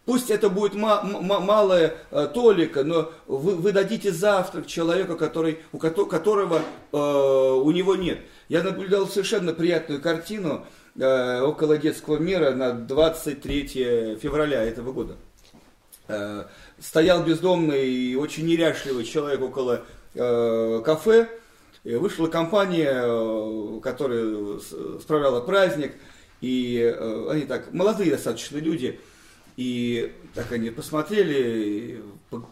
Пусть это будет малая э, толика, но вы, вы дадите завтрак человеку, который, у которого э, у него нет. Я наблюдал совершенно приятную картину э, около детского мира на 23 февраля этого года. Э, стоял бездомный и очень неряшливый человек около э, кафе. Вышла компания, э, которая справляла праздник. И э, они так, молодые достаточно люди – и так они посмотрели,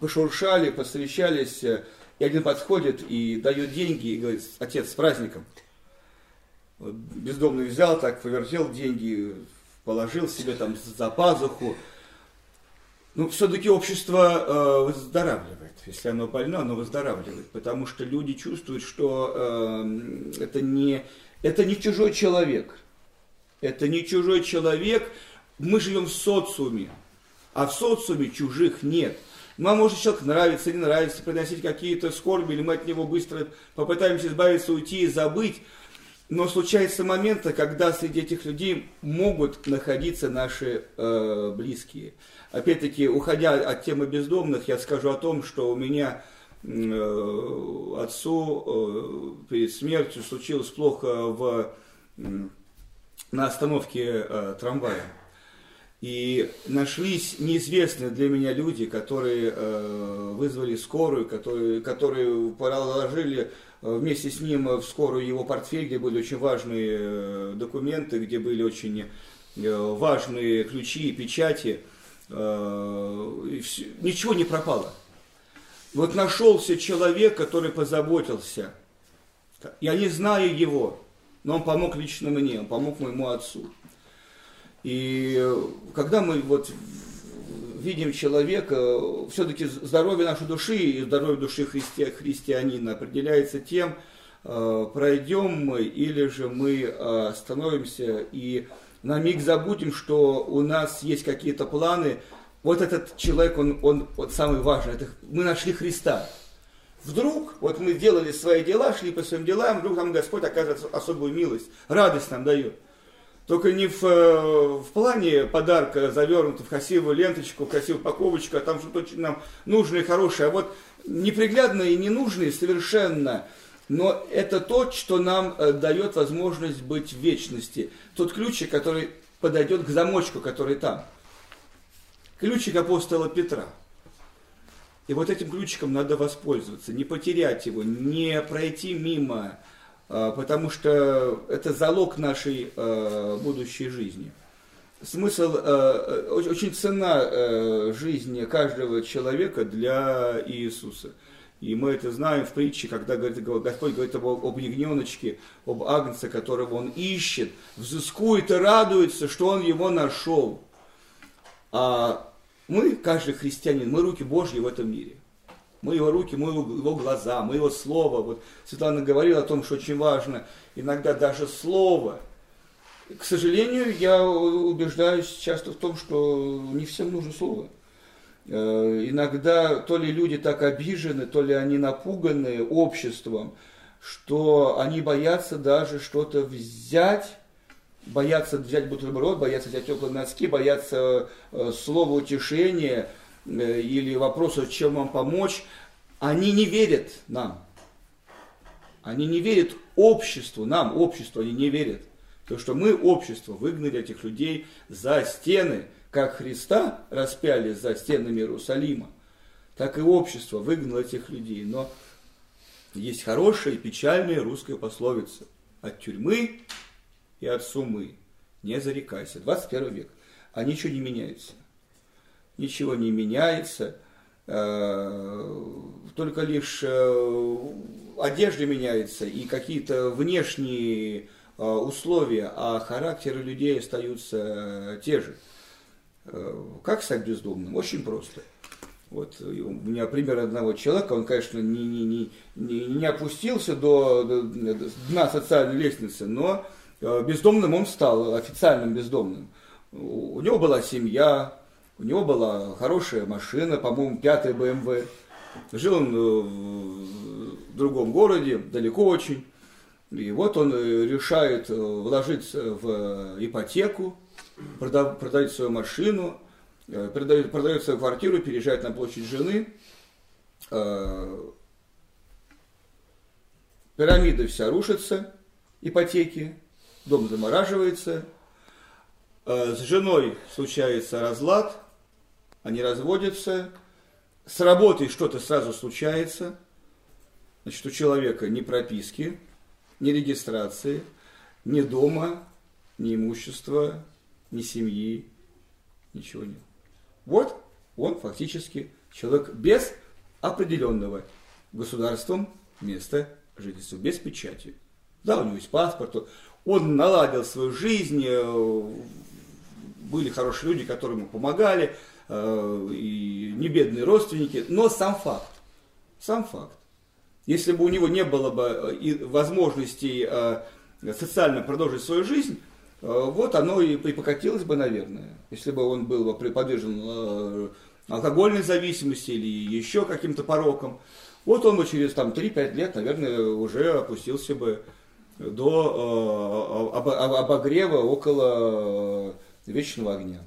пошуршали, посовещались, и один подходит и дает деньги и говорит, отец, с праздником. Бездомный взял так, повертел деньги, положил себе там за пазуху. Ну, все-таки общество э, выздоравливает. Если оно больно, оно выздоравливает. Потому что люди чувствуют, что э, это, не, это не чужой человек. Это не чужой человек, мы живем в социуме, а в социуме чужих нет. Нам может человек нравится или нравится, приносить какие-то скорби, или мы от него быстро попытаемся избавиться, уйти и забыть. Но случаются моменты, когда среди этих людей могут находиться наши э, близкие. Опять-таки, уходя от темы бездомных, я скажу о том, что у меня э, отцу э, перед смертью случилось плохо в, э, на остановке э, трамвая. И нашлись неизвестные для меня люди, которые э, вызвали скорую, которые, которые положили вместе с ним в скорую его портфель, где были очень важные э, документы, где были очень э, важные ключи и печати. Э, ничего не пропало. Вот нашелся человек, который позаботился. Я не знаю его, но он помог лично мне, он помог моему отцу. И когда мы вот видим человека, все-таки здоровье нашей души и здоровье души христи, христианина определяется тем, э, пройдем мы или же мы э, остановимся и на миг забудем, что у нас есть какие-то планы. Вот этот человек, он, он вот самый важный. Это, мы нашли Христа. Вдруг, вот мы делали свои дела, шли по своим делам, вдруг нам Господь оказывает особую милость, радость нам дает. Только не в, э, в плане подарка завернуто в красивую ленточку, красивую упаковочку, а там что-то очень нам нужное и хорошее, а вот неприглядное и ненужное совершенно. Но это то, что нам э, дает возможность быть в вечности. Тот ключик, который подойдет к замочку, который там. Ключик апостола Петра. И вот этим ключиком надо воспользоваться, не потерять его, не пройти мимо, потому что это залог нашей а, будущей жизни. Смысл, а, очень цена жизни каждого человека для Иисуса. И мы это знаем в притче, когда говорит, Господь говорит об, об ягненочке, об агнце, которого он ищет, взыскует и радуется, что он его нашел. А мы, каждый христианин, мы руки Божьи в этом мире мы его руки, мы его глаза, мы его слово. Вот Светлана говорила о том, что очень важно иногда даже слово. К сожалению, я убеждаюсь часто в том, что не всем нужно слово. Э, иногда то ли люди так обижены, то ли они напуганы обществом, что они боятся даже что-то взять, боятся взять бутерброд, боятся взять теплые носки, боятся э, слова утешения – или вопросов, чем вам помочь, они не верят нам. Они не верят обществу, нам, обществу, они не верят. То, что мы, общество, выгнали этих людей за стены, как Христа распяли за стенами Иерусалима, так и общество выгнало этих людей. Но есть хорошая и печальная русская пословица. От тюрьмы и от сумы не зарекайся. 21 век. А ничего не меняется. Ничего не меняется. Э, только лишь э, одежда меняется и какие-то внешние э, условия, а характеры людей остаются те же. Как стать бездомным? Очень просто. Вот у меня пример одного человека, он, конечно, не, не, не, не, опустился до, до дна социальной лестницы, но бездомным он стал, официальным бездомным. У него была семья, у него была хорошая машина, по-моему, пятая БМВ. Жил он э, в другом городе, далеко очень. И вот он э, решает э, вложиться в ипотеку, продать свою машину, продает, продает свою квартиру, переезжает на площадь жены. Пирамида вся рушится, ипотеки, дом замораживается. С женой случается разлад – они разводятся, с работой что-то сразу случается, значит, у человека ни прописки, ни регистрации, ни дома, ни имущества, ни семьи, ничего нет. Вот он фактически человек без определенного государством места жительства, без печати. Да, у него есть паспорт, он наладил свою жизнь, э, были хорошие люди, которые ему помогали, и не бедные родственники, но сам факт, сам факт. Если бы у него не было бы э, возможности э, социально продолжить свою жизнь, вот оно и покатилось бы, наверное. Если бы он был бы подвержен алкогольной зависимости или еще каким-то порокам, вот он бы через там, 3-5 лет, наверное, уже опустился бы до обогрева около вечного огня.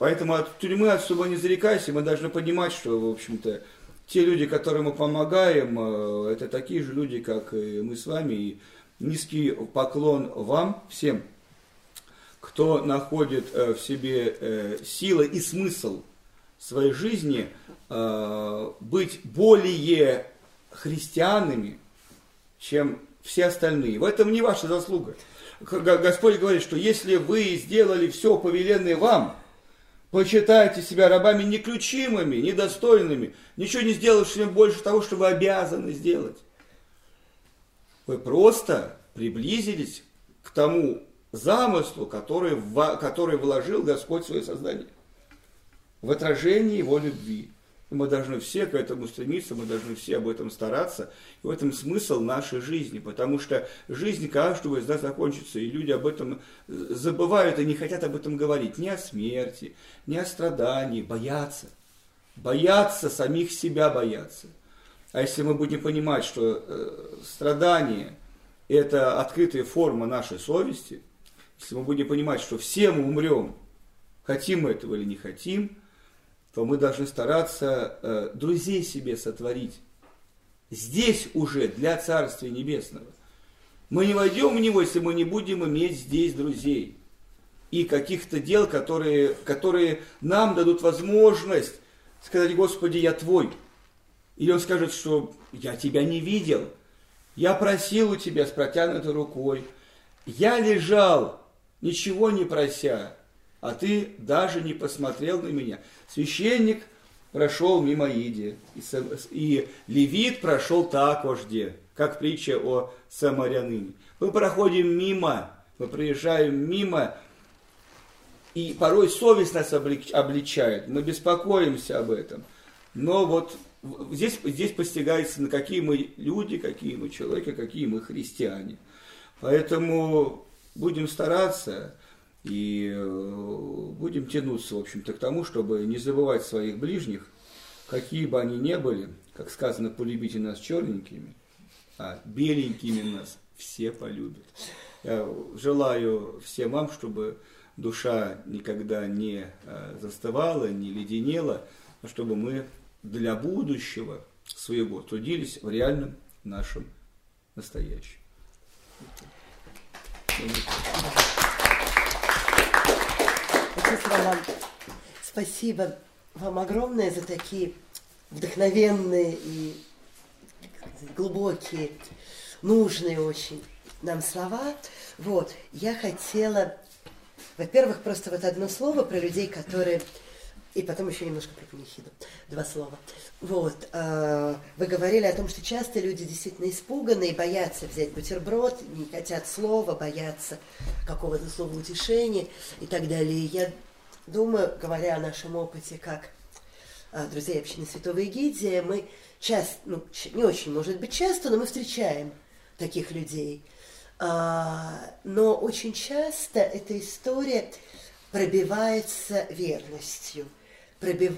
Поэтому от тюрьмы особо не зарекайся, мы должны понимать, что, в общем-то, те люди, которым мы помогаем, э, это такие же люди, как и мы с вами. И низкий поклон вам всем, кто находит э, в себе э, силы и смысл своей жизни быть более христианами, чем все остальные. В этом не ваша заслуга. Господь говорит, что если вы сделали все повеленное вам, Почитайте себя рабами неключимыми, недостойными, ничего не сделавшими больше того, что вы обязаны сделать. Вы просто приблизились к тому замыслу, который, который вложил Господь в свое создание. В отражении Его любви. Мы должны все к этому стремиться, мы должны все об этом стараться. И в этом смысл нашей жизни, потому что жизнь каждого из нас закончится, и люди об этом забывают и не хотят об этом говорить. Ни о смерти, ни о страдании, боятся. Боятся, самих себя боятся. А если мы будем понимать, что э, страдание – это открытая форма нашей совести, если мы будем понимать, что все мы умрем, хотим мы этого или не хотим – то мы должны стараться э, друзей себе сотворить. Здесь уже для Царствия Небесного. Мы не войдем в него, если мы не будем иметь здесь друзей. И каких-то дел, которые, которые нам дадут возможность сказать, Господи, я Твой. Или он скажет, что я Тебя не видел. Я просил у Тебя с протянутой рукой. Я лежал, ничего не прося а ты даже не посмотрел на меня. Священник прошел мимо Иди, и, левит прошел так вожде, как притча о самарянине. Мы проходим мимо, мы проезжаем мимо, и порой совесть нас обличает, мы беспокоимся об этом. Но вот здесь, здесь постигается, на какие мы люди, какие мы человеки, какие мы христиане. Поэтому будем стараться и э, будем тянуться, в общем-то, к тому, чтобы не забывать своих ближних, какие бы они ни были, как сказано, полюбите нас черненькими, а беленькими нас все полюбят. Я желаю всем вам, чтобы душа никогда не э, застывала, не леденела, а чтобы мы для будущего своего трудились в реальном нашем настоящем. Отец Роман, спасибо вам огромное за такие вдохновенные и глубокие, нужные очень нам слова. Вот, я хотела, во-первых, просто вот одно слово про людей, которые и потом еще немножко про панихиду. Два слова. Вот. Э, вы говорили о том, что часто люди действительно испуганы и боятся взять бутерброд, не хотят слова, боятся какого-то слова утешения и так далее. Я думаю, говоря о нашем опыте как э, друзей общины Святого Егидия, мы часто, ну, не очень, может быть, часто, но мы встречаем таких людей. А, но очень часто эта история пробивается верностью – пробив...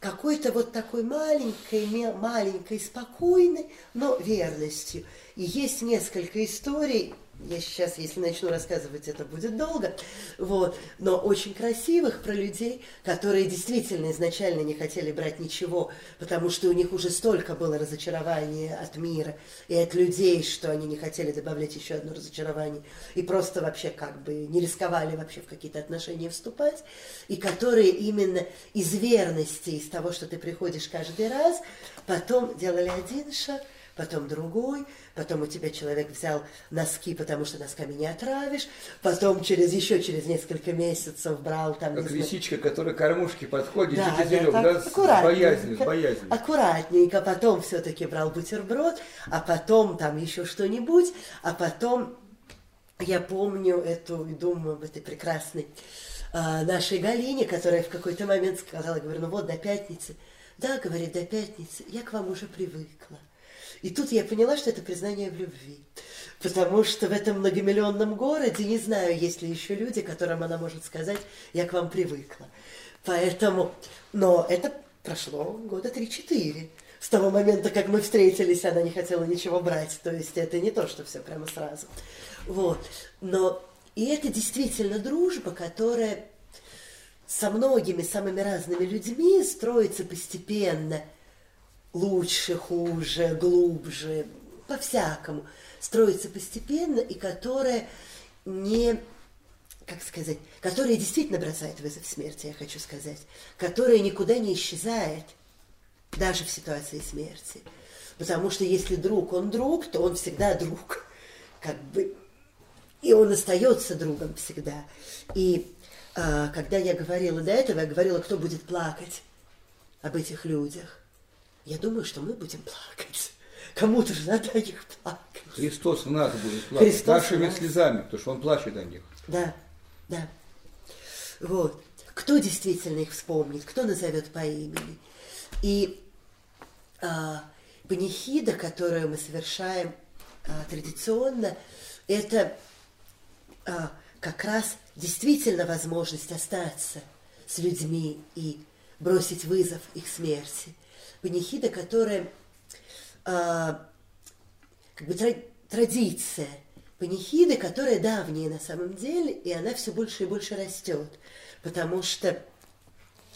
какой-то вот такой маленькой, маленькой, спокойной, но верностью. И есть несколько историй, я сейчас, если начну рассказывать, это будет долго, вот, но очень красивых про людей, которые действительно изначально не хотели брать ничего, потому что у них уже столько было разочарования от мира и от людей, что они не хотели добавлять еще одно разочарование, и просто вообще как бы не рисковали вообще в какие-то отношения вступать, и которые именно из верности, из того, что ты приходишь каждый раз, потом делали один шаг, потом другой, потом у тебя человек взял носки, потому что носками не отравишь, потом через еще через несколько месяцев брал там... Как лисичка, которая к кормушке подходит, да, да, да, с боязнью, с боязнью. Аккуратненько, потом все-таки брал бутерброд, а потом там еще что-нибудь, а потом я помню эту, думаю об этой прекрасной а, нашей Галине, которая в какой-то момент сказала, говорю, ну вот до пятницы. Да, говорит, до пятницы, я к вам уже привыкла. И тут я поняла, что это признание в любви. Потому что в этом многомиллионном городе, не знаю, есть ли еще люди, которым она может сказать, я к вам привыкла. Поэтому, но это прошло года три-четыре. С того момента, как мы встретились, она не хотела ничего брать. То есть это не то, что все прямо сразу. Вот. Но и это действительно дружба, которая со многими самыми разными людьми строится постепенно – лучше, хуже, глубже, по-всякому, строится постепенно и которая не, как сказать, которая действительно бросает вызов смерти, я хочу сказать, которая никуда не исчезает, даже в ситуации смерти. Потому что если друг, он друг, то он всегда друг. Как бы, и он остается другом всегда. И а, когда я говорила до этого, я говорила, кто будет плакать об этих людях. Я думаю, что мы будем плакать. Кому-то же надо о них плакать. Христос в нас будет плакать. Христос Нашими слезами, потому что Он плачет о них. Да, да. Вот. Кто действительно их вспомнит, кто назовет по имени. И а, панихида, которую мы совершаем а, традиционно, это а, как раз действительно возможность остаться с людьми и бросить вызов их смерти – панихида, которая а, как бы традиция панихиды, которая давняя на самом деле, и она все больше и больше растет. Потому что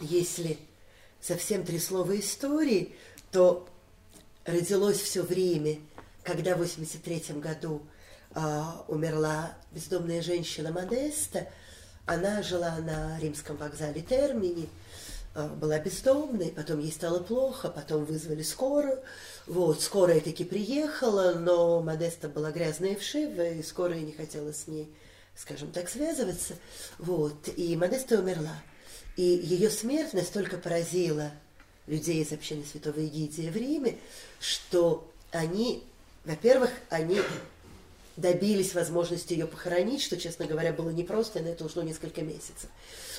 если совсем три слова истории, то родилось все время, когда в 83 году а, умерла бездомная женщина Модеста, она жила на римском вокзале Термини, была бездомной, потом ей стало плохо, потом вызвали скорую. Вот, скорая таки приехала, но Модеста была грязная и вшивая, и скорая не хотела с ней, скажем так, связываться. Вот, и Модеста умерла. И ее смерть настолько поразила людей из общины Святого Егидия в Риме, что они, во-первых, они добились возможности ее похоронить, что, честно говоря, было непросто, и на это ушло несколько месяцев.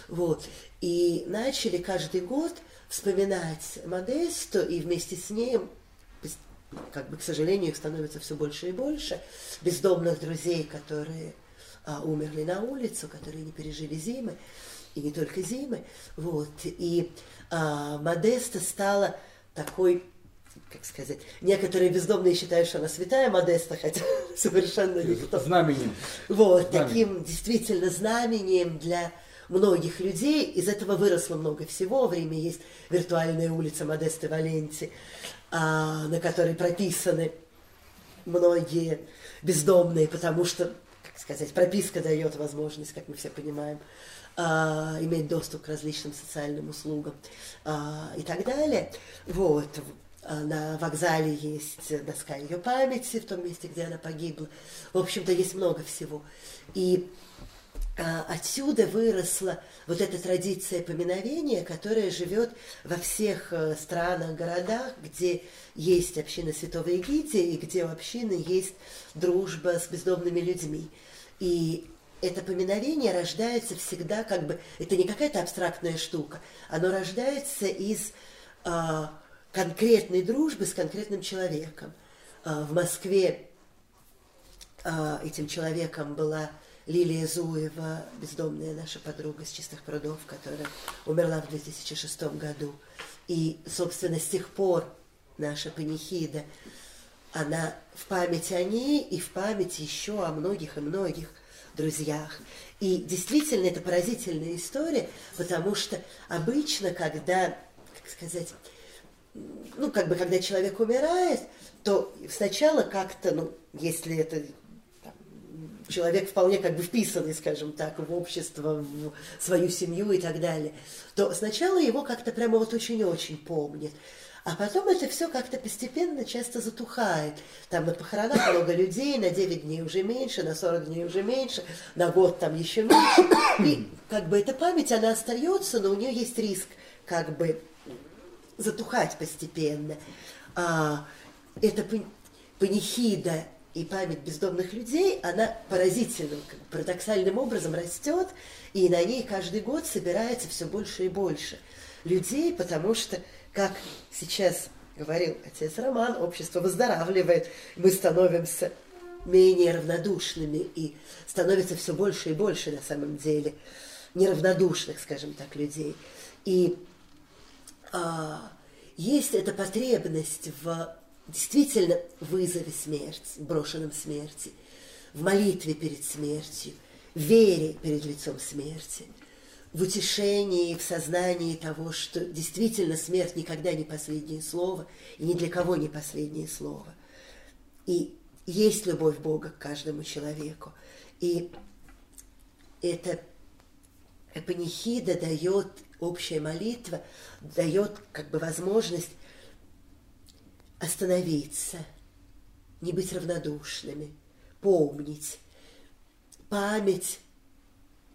Вот. И начали каждый год вспоминать Модесту, и вместе с ней, как бы, к сожалению, их становится все больше и больше, бездомных друзей, которые а, умерли на улицу, которые не пережили зимы, и не только зимы. Вот. И а, Модеста стала такой как сказать, некоторые бездомные считают, что она святая Модеста, хотя <laughs> совершенно никто. Знаменем. Вот, знаменем. таким действительно знамением для многих людей. Из этого выросло много всего. В Риме есть виртуальная улица Модесты Валенти, а, на которой прописаны многие бездомные, потому что, как сказать, прописка дает возможность, как мы все понимаем, а, иметь доступ к различным социальным услугам а, и так далее. Вот. А, на вокзале есть доска ее памяти в том месте, где она погибла. В общем-то, есть много всего. И а, отсюда выросла вот эта традиция поминовения, которая живет во всех э, странах, городах, где есть община Святого Егидия и где у общины есть дружба с бездомными людьми. И это поминовение рождается всегда как бы, это не какая-то абстрактная штука, оно рождается из а, конкретной дружбы с конкретным человеком. А, в Москве а, этим человеком была Лилия Зуева, бездомная наша подруга с чистых прудов, которая умерла в 2006 году. И, собственно, с тех пор наша панихида, она в память о ней и в память еще о многих и многих друзьях. И действительно, это поразительная история, потому что обычно, когда, как сказать, ну, как бы, когда человек умирает, то сначала как-то, ну, если это там, человек вполне как бы вписанный, скажем так, в общество, в свою семью и так далее, то сначала его как-то прямо вот очень-очень помнят. А потом это все как-то постепенно часто затухает. Там на похоронах много людей, на 9 дней уже меньше, на 40 дней уже меньше, на год там еще меньше. И как бы эта память, она остается, но у нее есть риск как бы затухать постепенно. А, эта панихида и память бездомных людей, она поразительным, парадоксальным образом растет, и на ней каждый год собирается все больше и больше людей, потому что как сейчас говорил отец Роман, общество выздоравливает, мы становимся менее равнодушными и становится все больше и больше на самом деле неравнодушных, скажем так, людей. И есть эта потребность в действительно вызове смерти, брошенном смерти, в молитве перед смертью, в вере перед лицом смерти – в утешении, в сознании того, что действительно смерть никогда не последнее слово, и ни для кого не последнее слово. И есть любовь Бога к каждому человеку. И эта панихида дает, общая молитва дает как бы возможность остановиться, не быть равнодушными, помнить. Память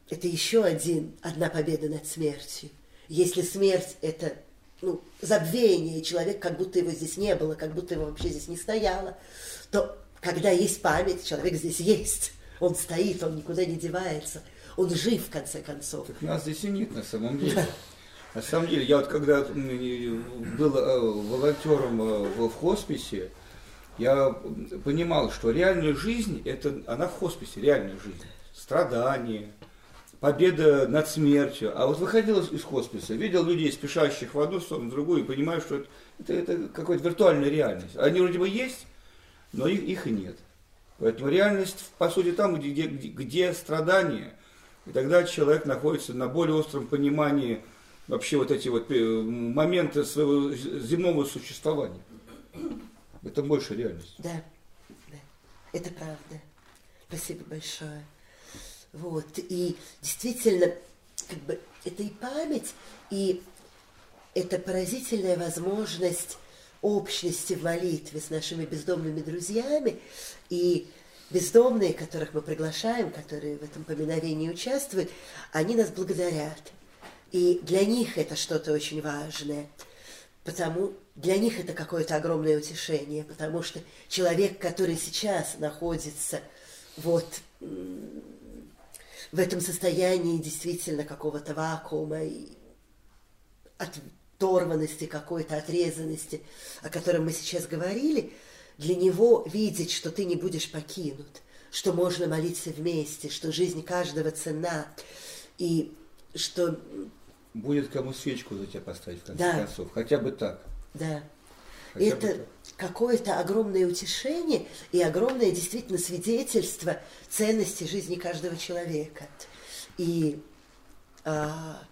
это еще один, одна победа над смертью. Если смерть – это ну, забвение, человек как будто его здесь не было, как будто его вообще здесь не стояло, то когда есть память, человек здесь есть. Он стоит, он никуда не девается, он жив в конце концов. Так нас здесь и нет на самом деле. На самом деле, я вот когда был э, волонтером э, в хосписе, я понимал, что реальная жизнь, это она в хосписе, реальная жизнь. Страдания, победа над смертью. А вот выходил из хосписа, видел людей, спешащих в одну сторону, в другую, и понимаю, что это, это, это какая-то виртуальная реальность. Они вроде бы есть, но их, их и нет. Поэтому реальность, по сути, там, где, где, где страдания, и тогда человек находится на более остром понимании вообще вот эти вот э, моменты своего земного существования. Это больше реальность. Да, да, это правда. Спасибо большое. Вот. И действительно, как бы, это и память, и это поразительная возможность общности в молитве с нашими бездомными друзьями. И бездомные, которых мы приглашаем, которые в этом поминовении участвуют, они нас благодарят. И для них это что-то очень важное. Потому для них это какое-то огромное утешение, потому что человек, который сейчас находится вот в этом состоянии действительно какого-то вакуума и оторванности какой-то, отрезанности, о котором мы сейчас говорили, для него видеть, что ты не будешь покинут, что можно молиться вместе, что жизнь каждого цена, и что... Будет кому свечку за тебя поставить, в конце да. концов, хотя бы так. Да. Хотя это какое-то огромное утешение и огромное действительно свидетельство ценности жизни каждого человека. И, а,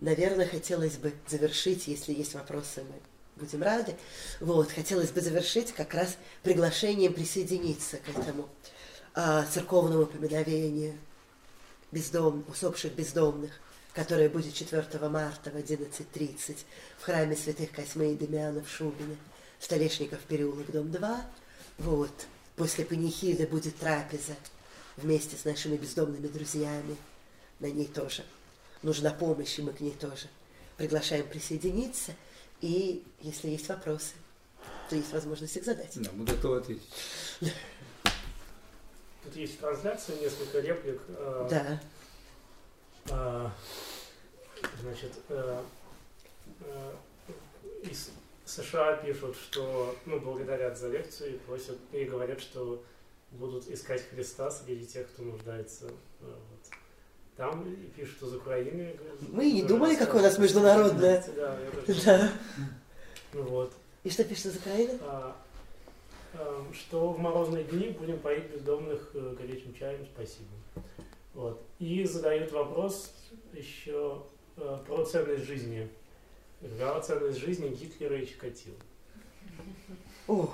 наверное, хотелось бы завершить, если есть вопросы, мы будем рады. Вот, хотелось бы завершить как раз приглашением присоединиться к этому а, церковному поминовению бездом, усопших бездомных, которое будет 4 марта в 11.30 в храме святых Косьмы и Демиана в Шубине, Столешников переулок, дом 2. Вот. После панихиды будет трапеза вместе с нашими бездомными друзьями. На ней тоже нужна помощь, и мы к ней тоже приглашаем присоединиться. И если есть вопросы, то есть возможность их задать. Да, мы готовы ответить. Тут есть трансляция, несколько реплик. э, Да. э, Значит, э, из США пишут, что ну, благодарят за лекцию и просят и говорят, что будут искать Христа среди тех, кто нуждается. вот. Там и пишут из Украины. Мы не думали, какое у нас международное. Да, я тоже. Да. Ну вот. И что пишет из Украины? А, а, что в морозные дни будем поить бездомных э, горячим чаем, спасибо. Вот. И задают вопрос еще э, про ценность жизни. Какова ценность жизни Гитлера и Чикатило? О.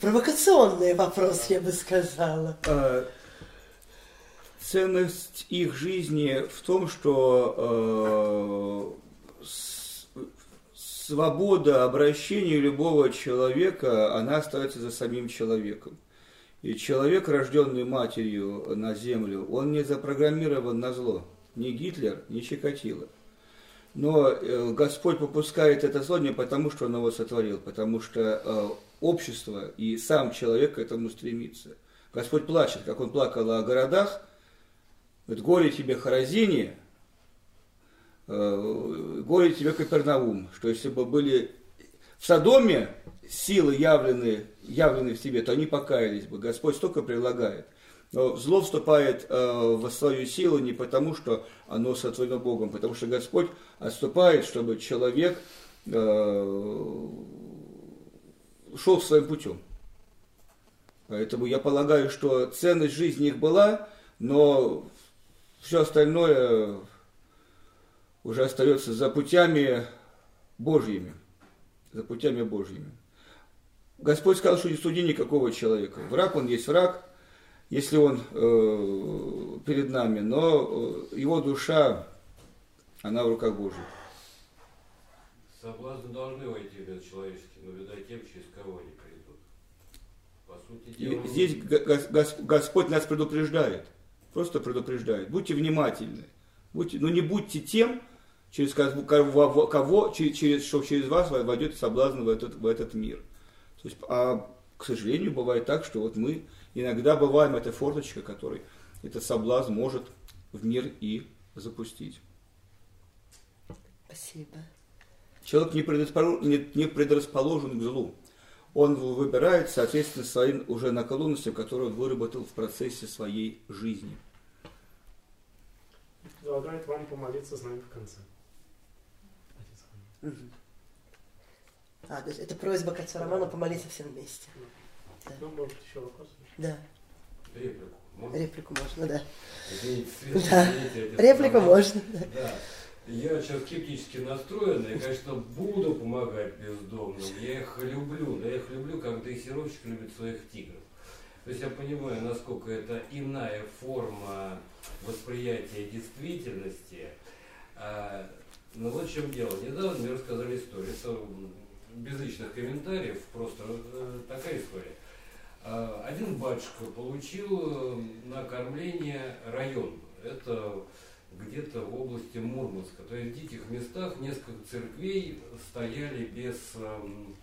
Провокационный вопрос, я бы сказала. Ценность их жизни в том, что э, свобода обращения любого человека, она остается за самим человеком. И человек, рожденный матерью на землю, он не запрограммирован на зло. Ни Гитлер, ни Чикатило. Но э, Господь попускает это зло не потому, что Он его сотворил, потому что э, общество и сам человек к этому стремится. Господь плачет, как Он плакал о городах, говорит, горе тебе Харазине, э, горе тебе Капернаум, что если бы были в Содоме силы явлены, явлены в себе, то они покаялись бы. Господь столько предлагает. Но зло вступает э, в свою силу не потому, что оно сотворено Богом, потому что Господь отступает, чтобы человек э, шел своим путем. Поэтому я полагаю, что ценность жизни их была, но все остальное уже остается за путями Божьими. За путями Божьими. Господь сказал, что не суди никакого человека. Враг, он есть враг, если он э, перед нами, но э, его душа, она в руках Божьих. Соблазны должны войти в мир человеческий, но видать тем, через кого они придут. По сути дела, И здесь Господь нас предупреждает, просто предупреждает. Будьте внимательны, будьте, но не будьте тем, через кого, кого, кого- че- через, что через вас войдет соблазн в этот, в этот мир. То есть, а, к сожалению, бывает так, что вот мы иногда бываем эта форточка, который этот соблазн может в мир и запустить. Спасибо. Человек не предрасположен, не, не предрасположен к злу. Он выбирает, соответственно, своим уже наклонностям, которые он выработал в процессе своей жизни. Предлагает вам помолиться с нами в конце. А, то есть это просьба к отцу Роману помолиться всем вместе. Ну, может, еще вопрос? Да, реплику. Можно? реплику можно, да. Извините, Да. извините, отец Реплику можно. да. Да. Я сейчас скептически настроен, и, конечно, буду помогать бездомным. Я их люблю, но я их люблю, как дрессировщик любит своих тигров. То есть я понимаю, насколько это иная форма восприятия действительности. А, но вот в чем дело. Недавно мне рассказали историю. Это без личных комментариев, просто э, такая история. А, Один батюшка получил э, на кормление район. Это где-то в области Мурманска. То есть в диких местах несколько церквей стояли без, эм,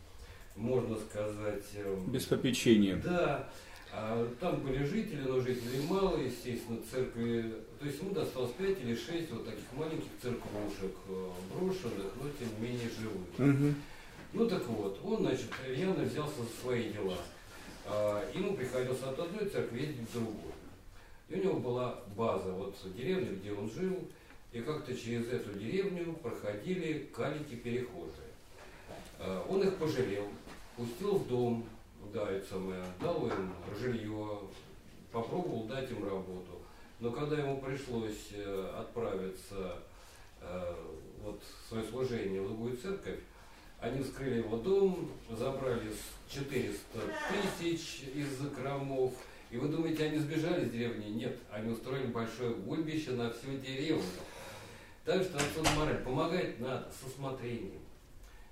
можно сказать, эм, Без попечения. да, а там были жители, но жителей мало, естественно, церкви. То есть ему досталось 5 или 6 вот таких маленьких церквушек, э, брошенных, но тем не менее живых. Мгм. Ну так вот, он, значит, явно взялся за свои дела. А, Ему приходилось от одной церкви ездить в другую. И у него была база, вот деревня, где он жил, и как-то через эту деревню проходили калики-перехожие. А, Он их пожалел, пустил в дом, да, самое, дал им жилье, попробовал дать им работу. Но когда ему пришлось э, отправиться э, вот, в свое служение в другую церковь, Они вскрыли его дом, забрали 400 тысяч из закромов. И вы думаете, они сбежали из деревни? Нет, они устроили большое гульбище на всю деревню. Так что отсюда мораль. Помогать надо со смотрением.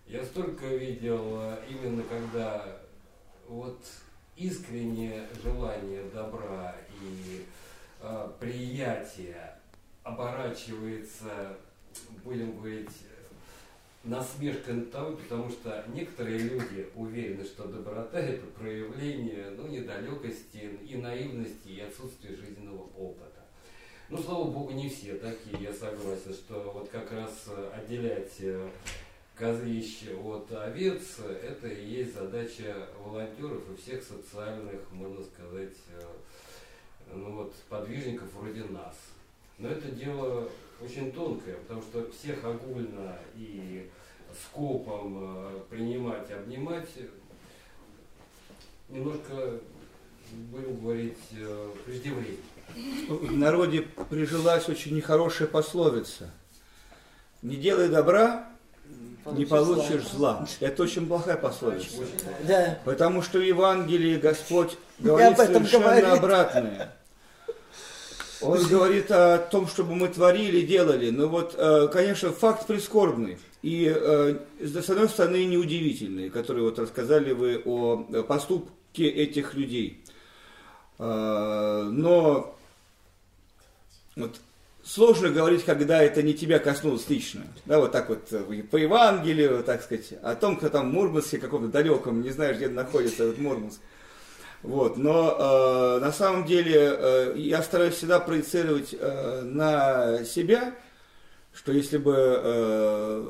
Я столько видел э, именно когда вот искреннее желание добра и э, приятие оборачивается, будем говорить, насмешкой над тобой, потому что некоторые люди уверены, что доброта – это проявление ну, недалекости и наивности, и отсутствия жизненного опыта. Ну, слава богу, не все такие, я согласен, что вот как раз отделять э, козлище от овец, это и есть задача волонтеров и всех социальных, можно сказать, э, ну вот, подвижников вроде нас. Но это дело очень тонкое, потому что всех огульно и скопом э, принимать, обнимать, немножко, будем говорить, э, преждевременно. В народе прижилась очень нехорошая пословица. Не делай добра, не получишь зла. Это очень плохая пословица. Да. Потому что в Евангелии Господь говорит совершенно говорит. обратное. Он говорит о том, чтобы мы творили, делали. Но вот, э, конечно, факт прискорбный. И, э, с одной стороны, неудивительный, который вот рассказали вы о поступке этих людей. Э, но вот, сложно говорить, когда это не тебя коснулось лично. Да, вот так вот по Евангелию, так сказать, о том, кто там в Мурманске каком-то далеком, не знаешь, где находится этот Мурманск. Вот, но э, на самом деле э, я стараюсь всегда проецировать э, на себя, что если бы э,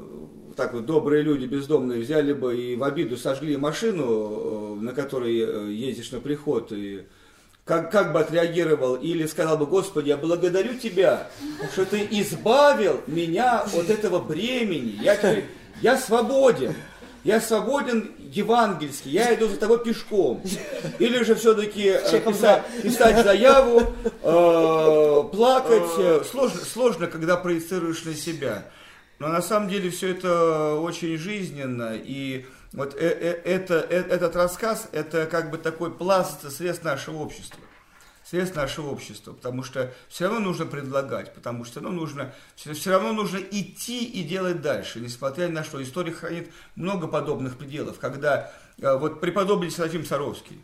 так вот добрые люди бездомные взяли бы и в обиду сожгли машину, э, на которой э, ездишь на приход, и как, как бы отреагировал, или сказал бы, Господи, я благодарю Тебя, что Ты избавил меня от этого бремени, я, я свободен я свободен евангельский, я иду за тобой пешком. Или же все-таки э, писать, писать заяву, э, плакать. Э, сложно, сложно, когда проецируешь на себя. Но на самом деле все это очень жизненно. И вот э, это, этот рассказ, это как бы такой пласт средств нашего общества средств нашего общества, потому что все равно нужно предлагать, потому что равно нужно, все, все равно нужно идти и делать дальше, несмотря на что. История хранит много подобных пределов, когда э, вот преподобный Серафим Саровский,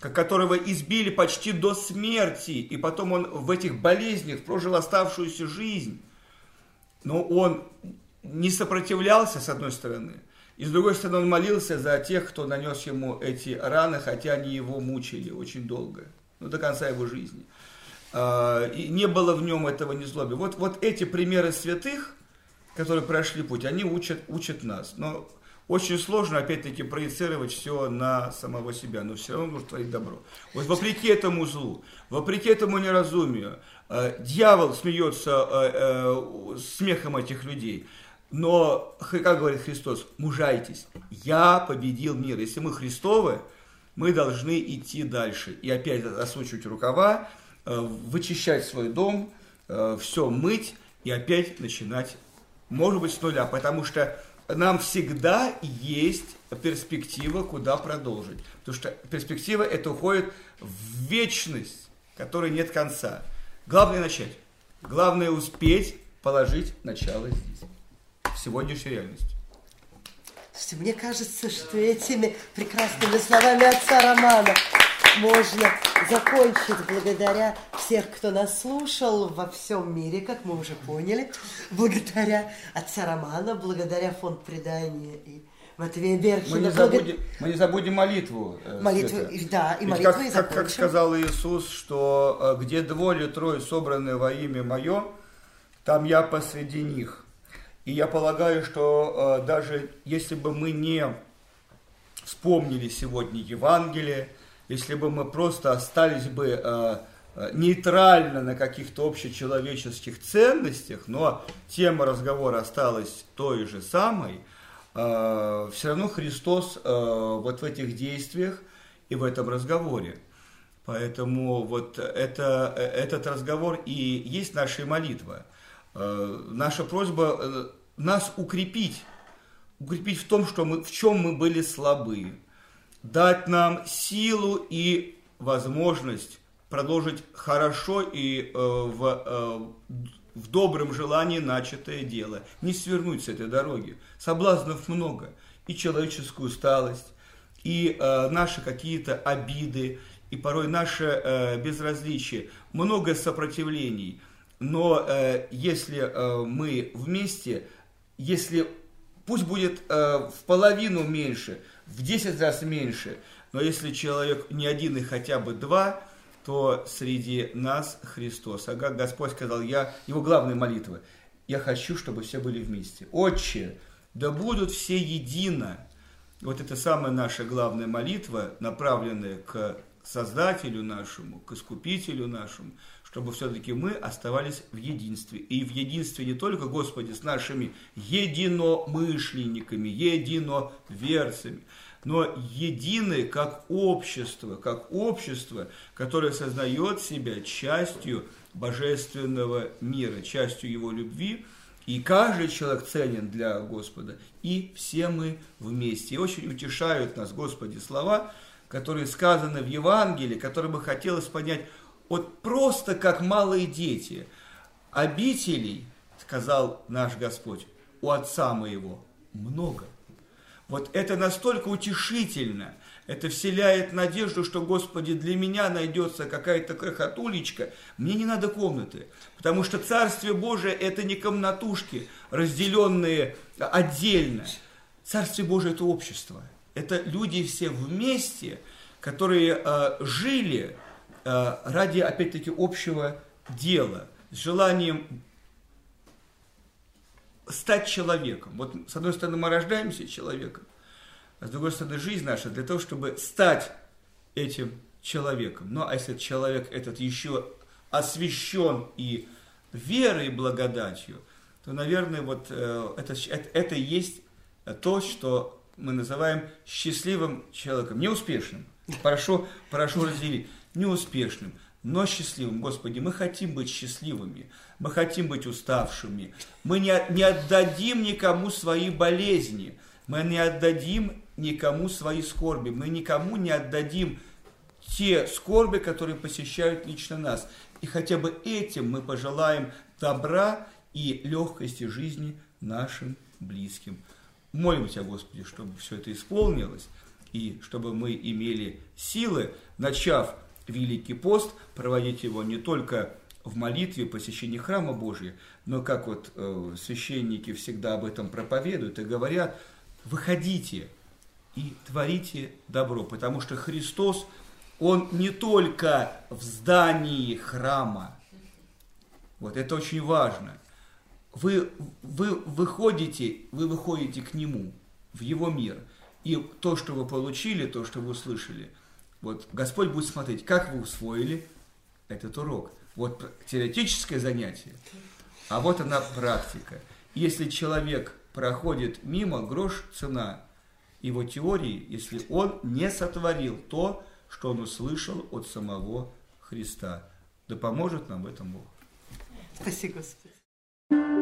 которого избили почти до смерти, и потом он в этих болезнях прожил оставшуюся жизнь, но он не сопротивлялся, с одной стороны, и с другой стороны, он молился за тех, кто нанес ему эти раны, хотя они его мучили очень долго ну, до конца его жизни. А, и не было в нем этого незлобия. Вот, вот эти примеры святых, которые прошли путь, они учат, учат нас. Но очень сложно, опять-таки, проецировать все на самого себя, но все равно нужно творить добро. Вот вопреки этому злу, вопреки этому неразумию, э, дьявол смеется э, э, смехом этих людей. Но, как говорит Христос, мужайтесь, я победил мир. Если мы Христовы, мы должны идти дальше. И опять засучивать рукава, э, вычищать свой дом, э, все мыть и опять начинать, может быть, с нуля. Потому что нам всегда есть перспектива, куда продолжить. Потому что перспектива это уходит в вечность, которой нет конца. Главное начать. Главное успеть положить начало здесь, в сегодняшней реальности. Слушайте, мне кажется, что этими прекрасными словами отца Романа можно закончить благодаря всех, кто нас слушал во всем мире, как мы уже поняли, благодаря отца Романа, благодаря фонд предания и Матвея Берхина. Мы не забудем, мы не забудем молитву. Э, молитву, Света. да, и Ведь молитву как, и как, как сказал Иисус, что э, где двое трое собраны во имя Мое, там я посреди них. И я полагаю, что э, даже если бы мы не вспомнили сегодня Евангелие, если бы мы просто остались бы э, э, нейтрально на каких-то общечеловеческих ценностях, но тема разговора осталась той же самой, все равно Христос вот в этих действиях и в этом разговоре. Поэтому вот это, этот разговор и есть наша молитва – наша просьба э, нас укрепить. Укрепить в том, что мы, в чем мы были слабы, дать нам силу и возможность продолжить хорошо и э, в, э, в добром желании начатое дело, не свернуть с этой дороги. Соблазнов много, и человеческую усталость, и э, наши какие-то обиды, и порой наше э, безразличие, много сопротивлений. Но э, если э, мы вместе, если пусть будет э, в половину меньше, в 10 раз меньше, но если человек не один и хотя бы два, то среди нас Христос. А как Господь сказал, я, его главная молитва, я хочу, чтобы все были вместе. Отче, да будут все едино. Вот это самая наша главная молитва, направленная к Создателю нашему, к Искупителю нашему, чтобы все-таки мы оставались в единстве. И в единстве не только, Господи, с нашими единомышленниками, единоверцами, но едины как общество, как общество, которое сознает себя частью божественного мира, частью его любви, и каждый человек ценен для Господа, и все мы вместе. И очень утешают нас, Господи, слова, которые сказаны в Евангелии, которые бы хотелось понять, вот просто как малые дети. Обителей, сказал наш Господь, у Отца моего много. Вот это настолько утешительно, это вселяет надежду, что, Господи, для меня найдется какая-то крохотулечка, мне не надо комнаты, потому что Царствие Божие – это не комнатушки, разделенные отдельно. Царствие Божие – это общество, это люди все вместе, которые э, жили ради, опять-таки, общего дела, с желанием стать человеком. Вот с одной стороны мы рождаемся человеком, а с другой стороны жизнь наша для того, чтобы стать этим человеком. Ну а если человек этот еще освящен и верой и благодатью, то, наверное, вот э, это, это, это есть то, что мы называем счастливым человеком, неуспешным. Прошу, прошу разделить. Неуспешным, но счастливым. Господи, мы хотим быть счастливыми, мы хотим быть уставшими, мы не, не отдадим никому свои болезни, мы не отдадим никому свои скорби, мы никому не отдадим те скорби, которые посещают лично нас. И хотя бы этим мы пожелаем добра и легкости жизни нашим близким. Молим Тебя, Господи, чтобы все это исполнилось, и чтобы мы имели силы, начав Великий пост, проводить его не только в молитве, посещении храма Божия, но как вот э, священники всегда об этом проповедуют и говорят, выходите и творите добро, потому что Христос, Он не только в здании храма, вот это очень важно. Вы, вы выходите, вы выходите к Нему, в Его мир. И то, что вы получили, то, что вы услышали, вот Господь будет смотреть, как вы усвоили этот урок. Вот теоретическое занятие, а вот она практика. Если человек проходит мимо, грош цена его теории, если он не сотворил то, что он услышал от самого Христа. Да поможет нам в этом Бог. Спасибо, Господи.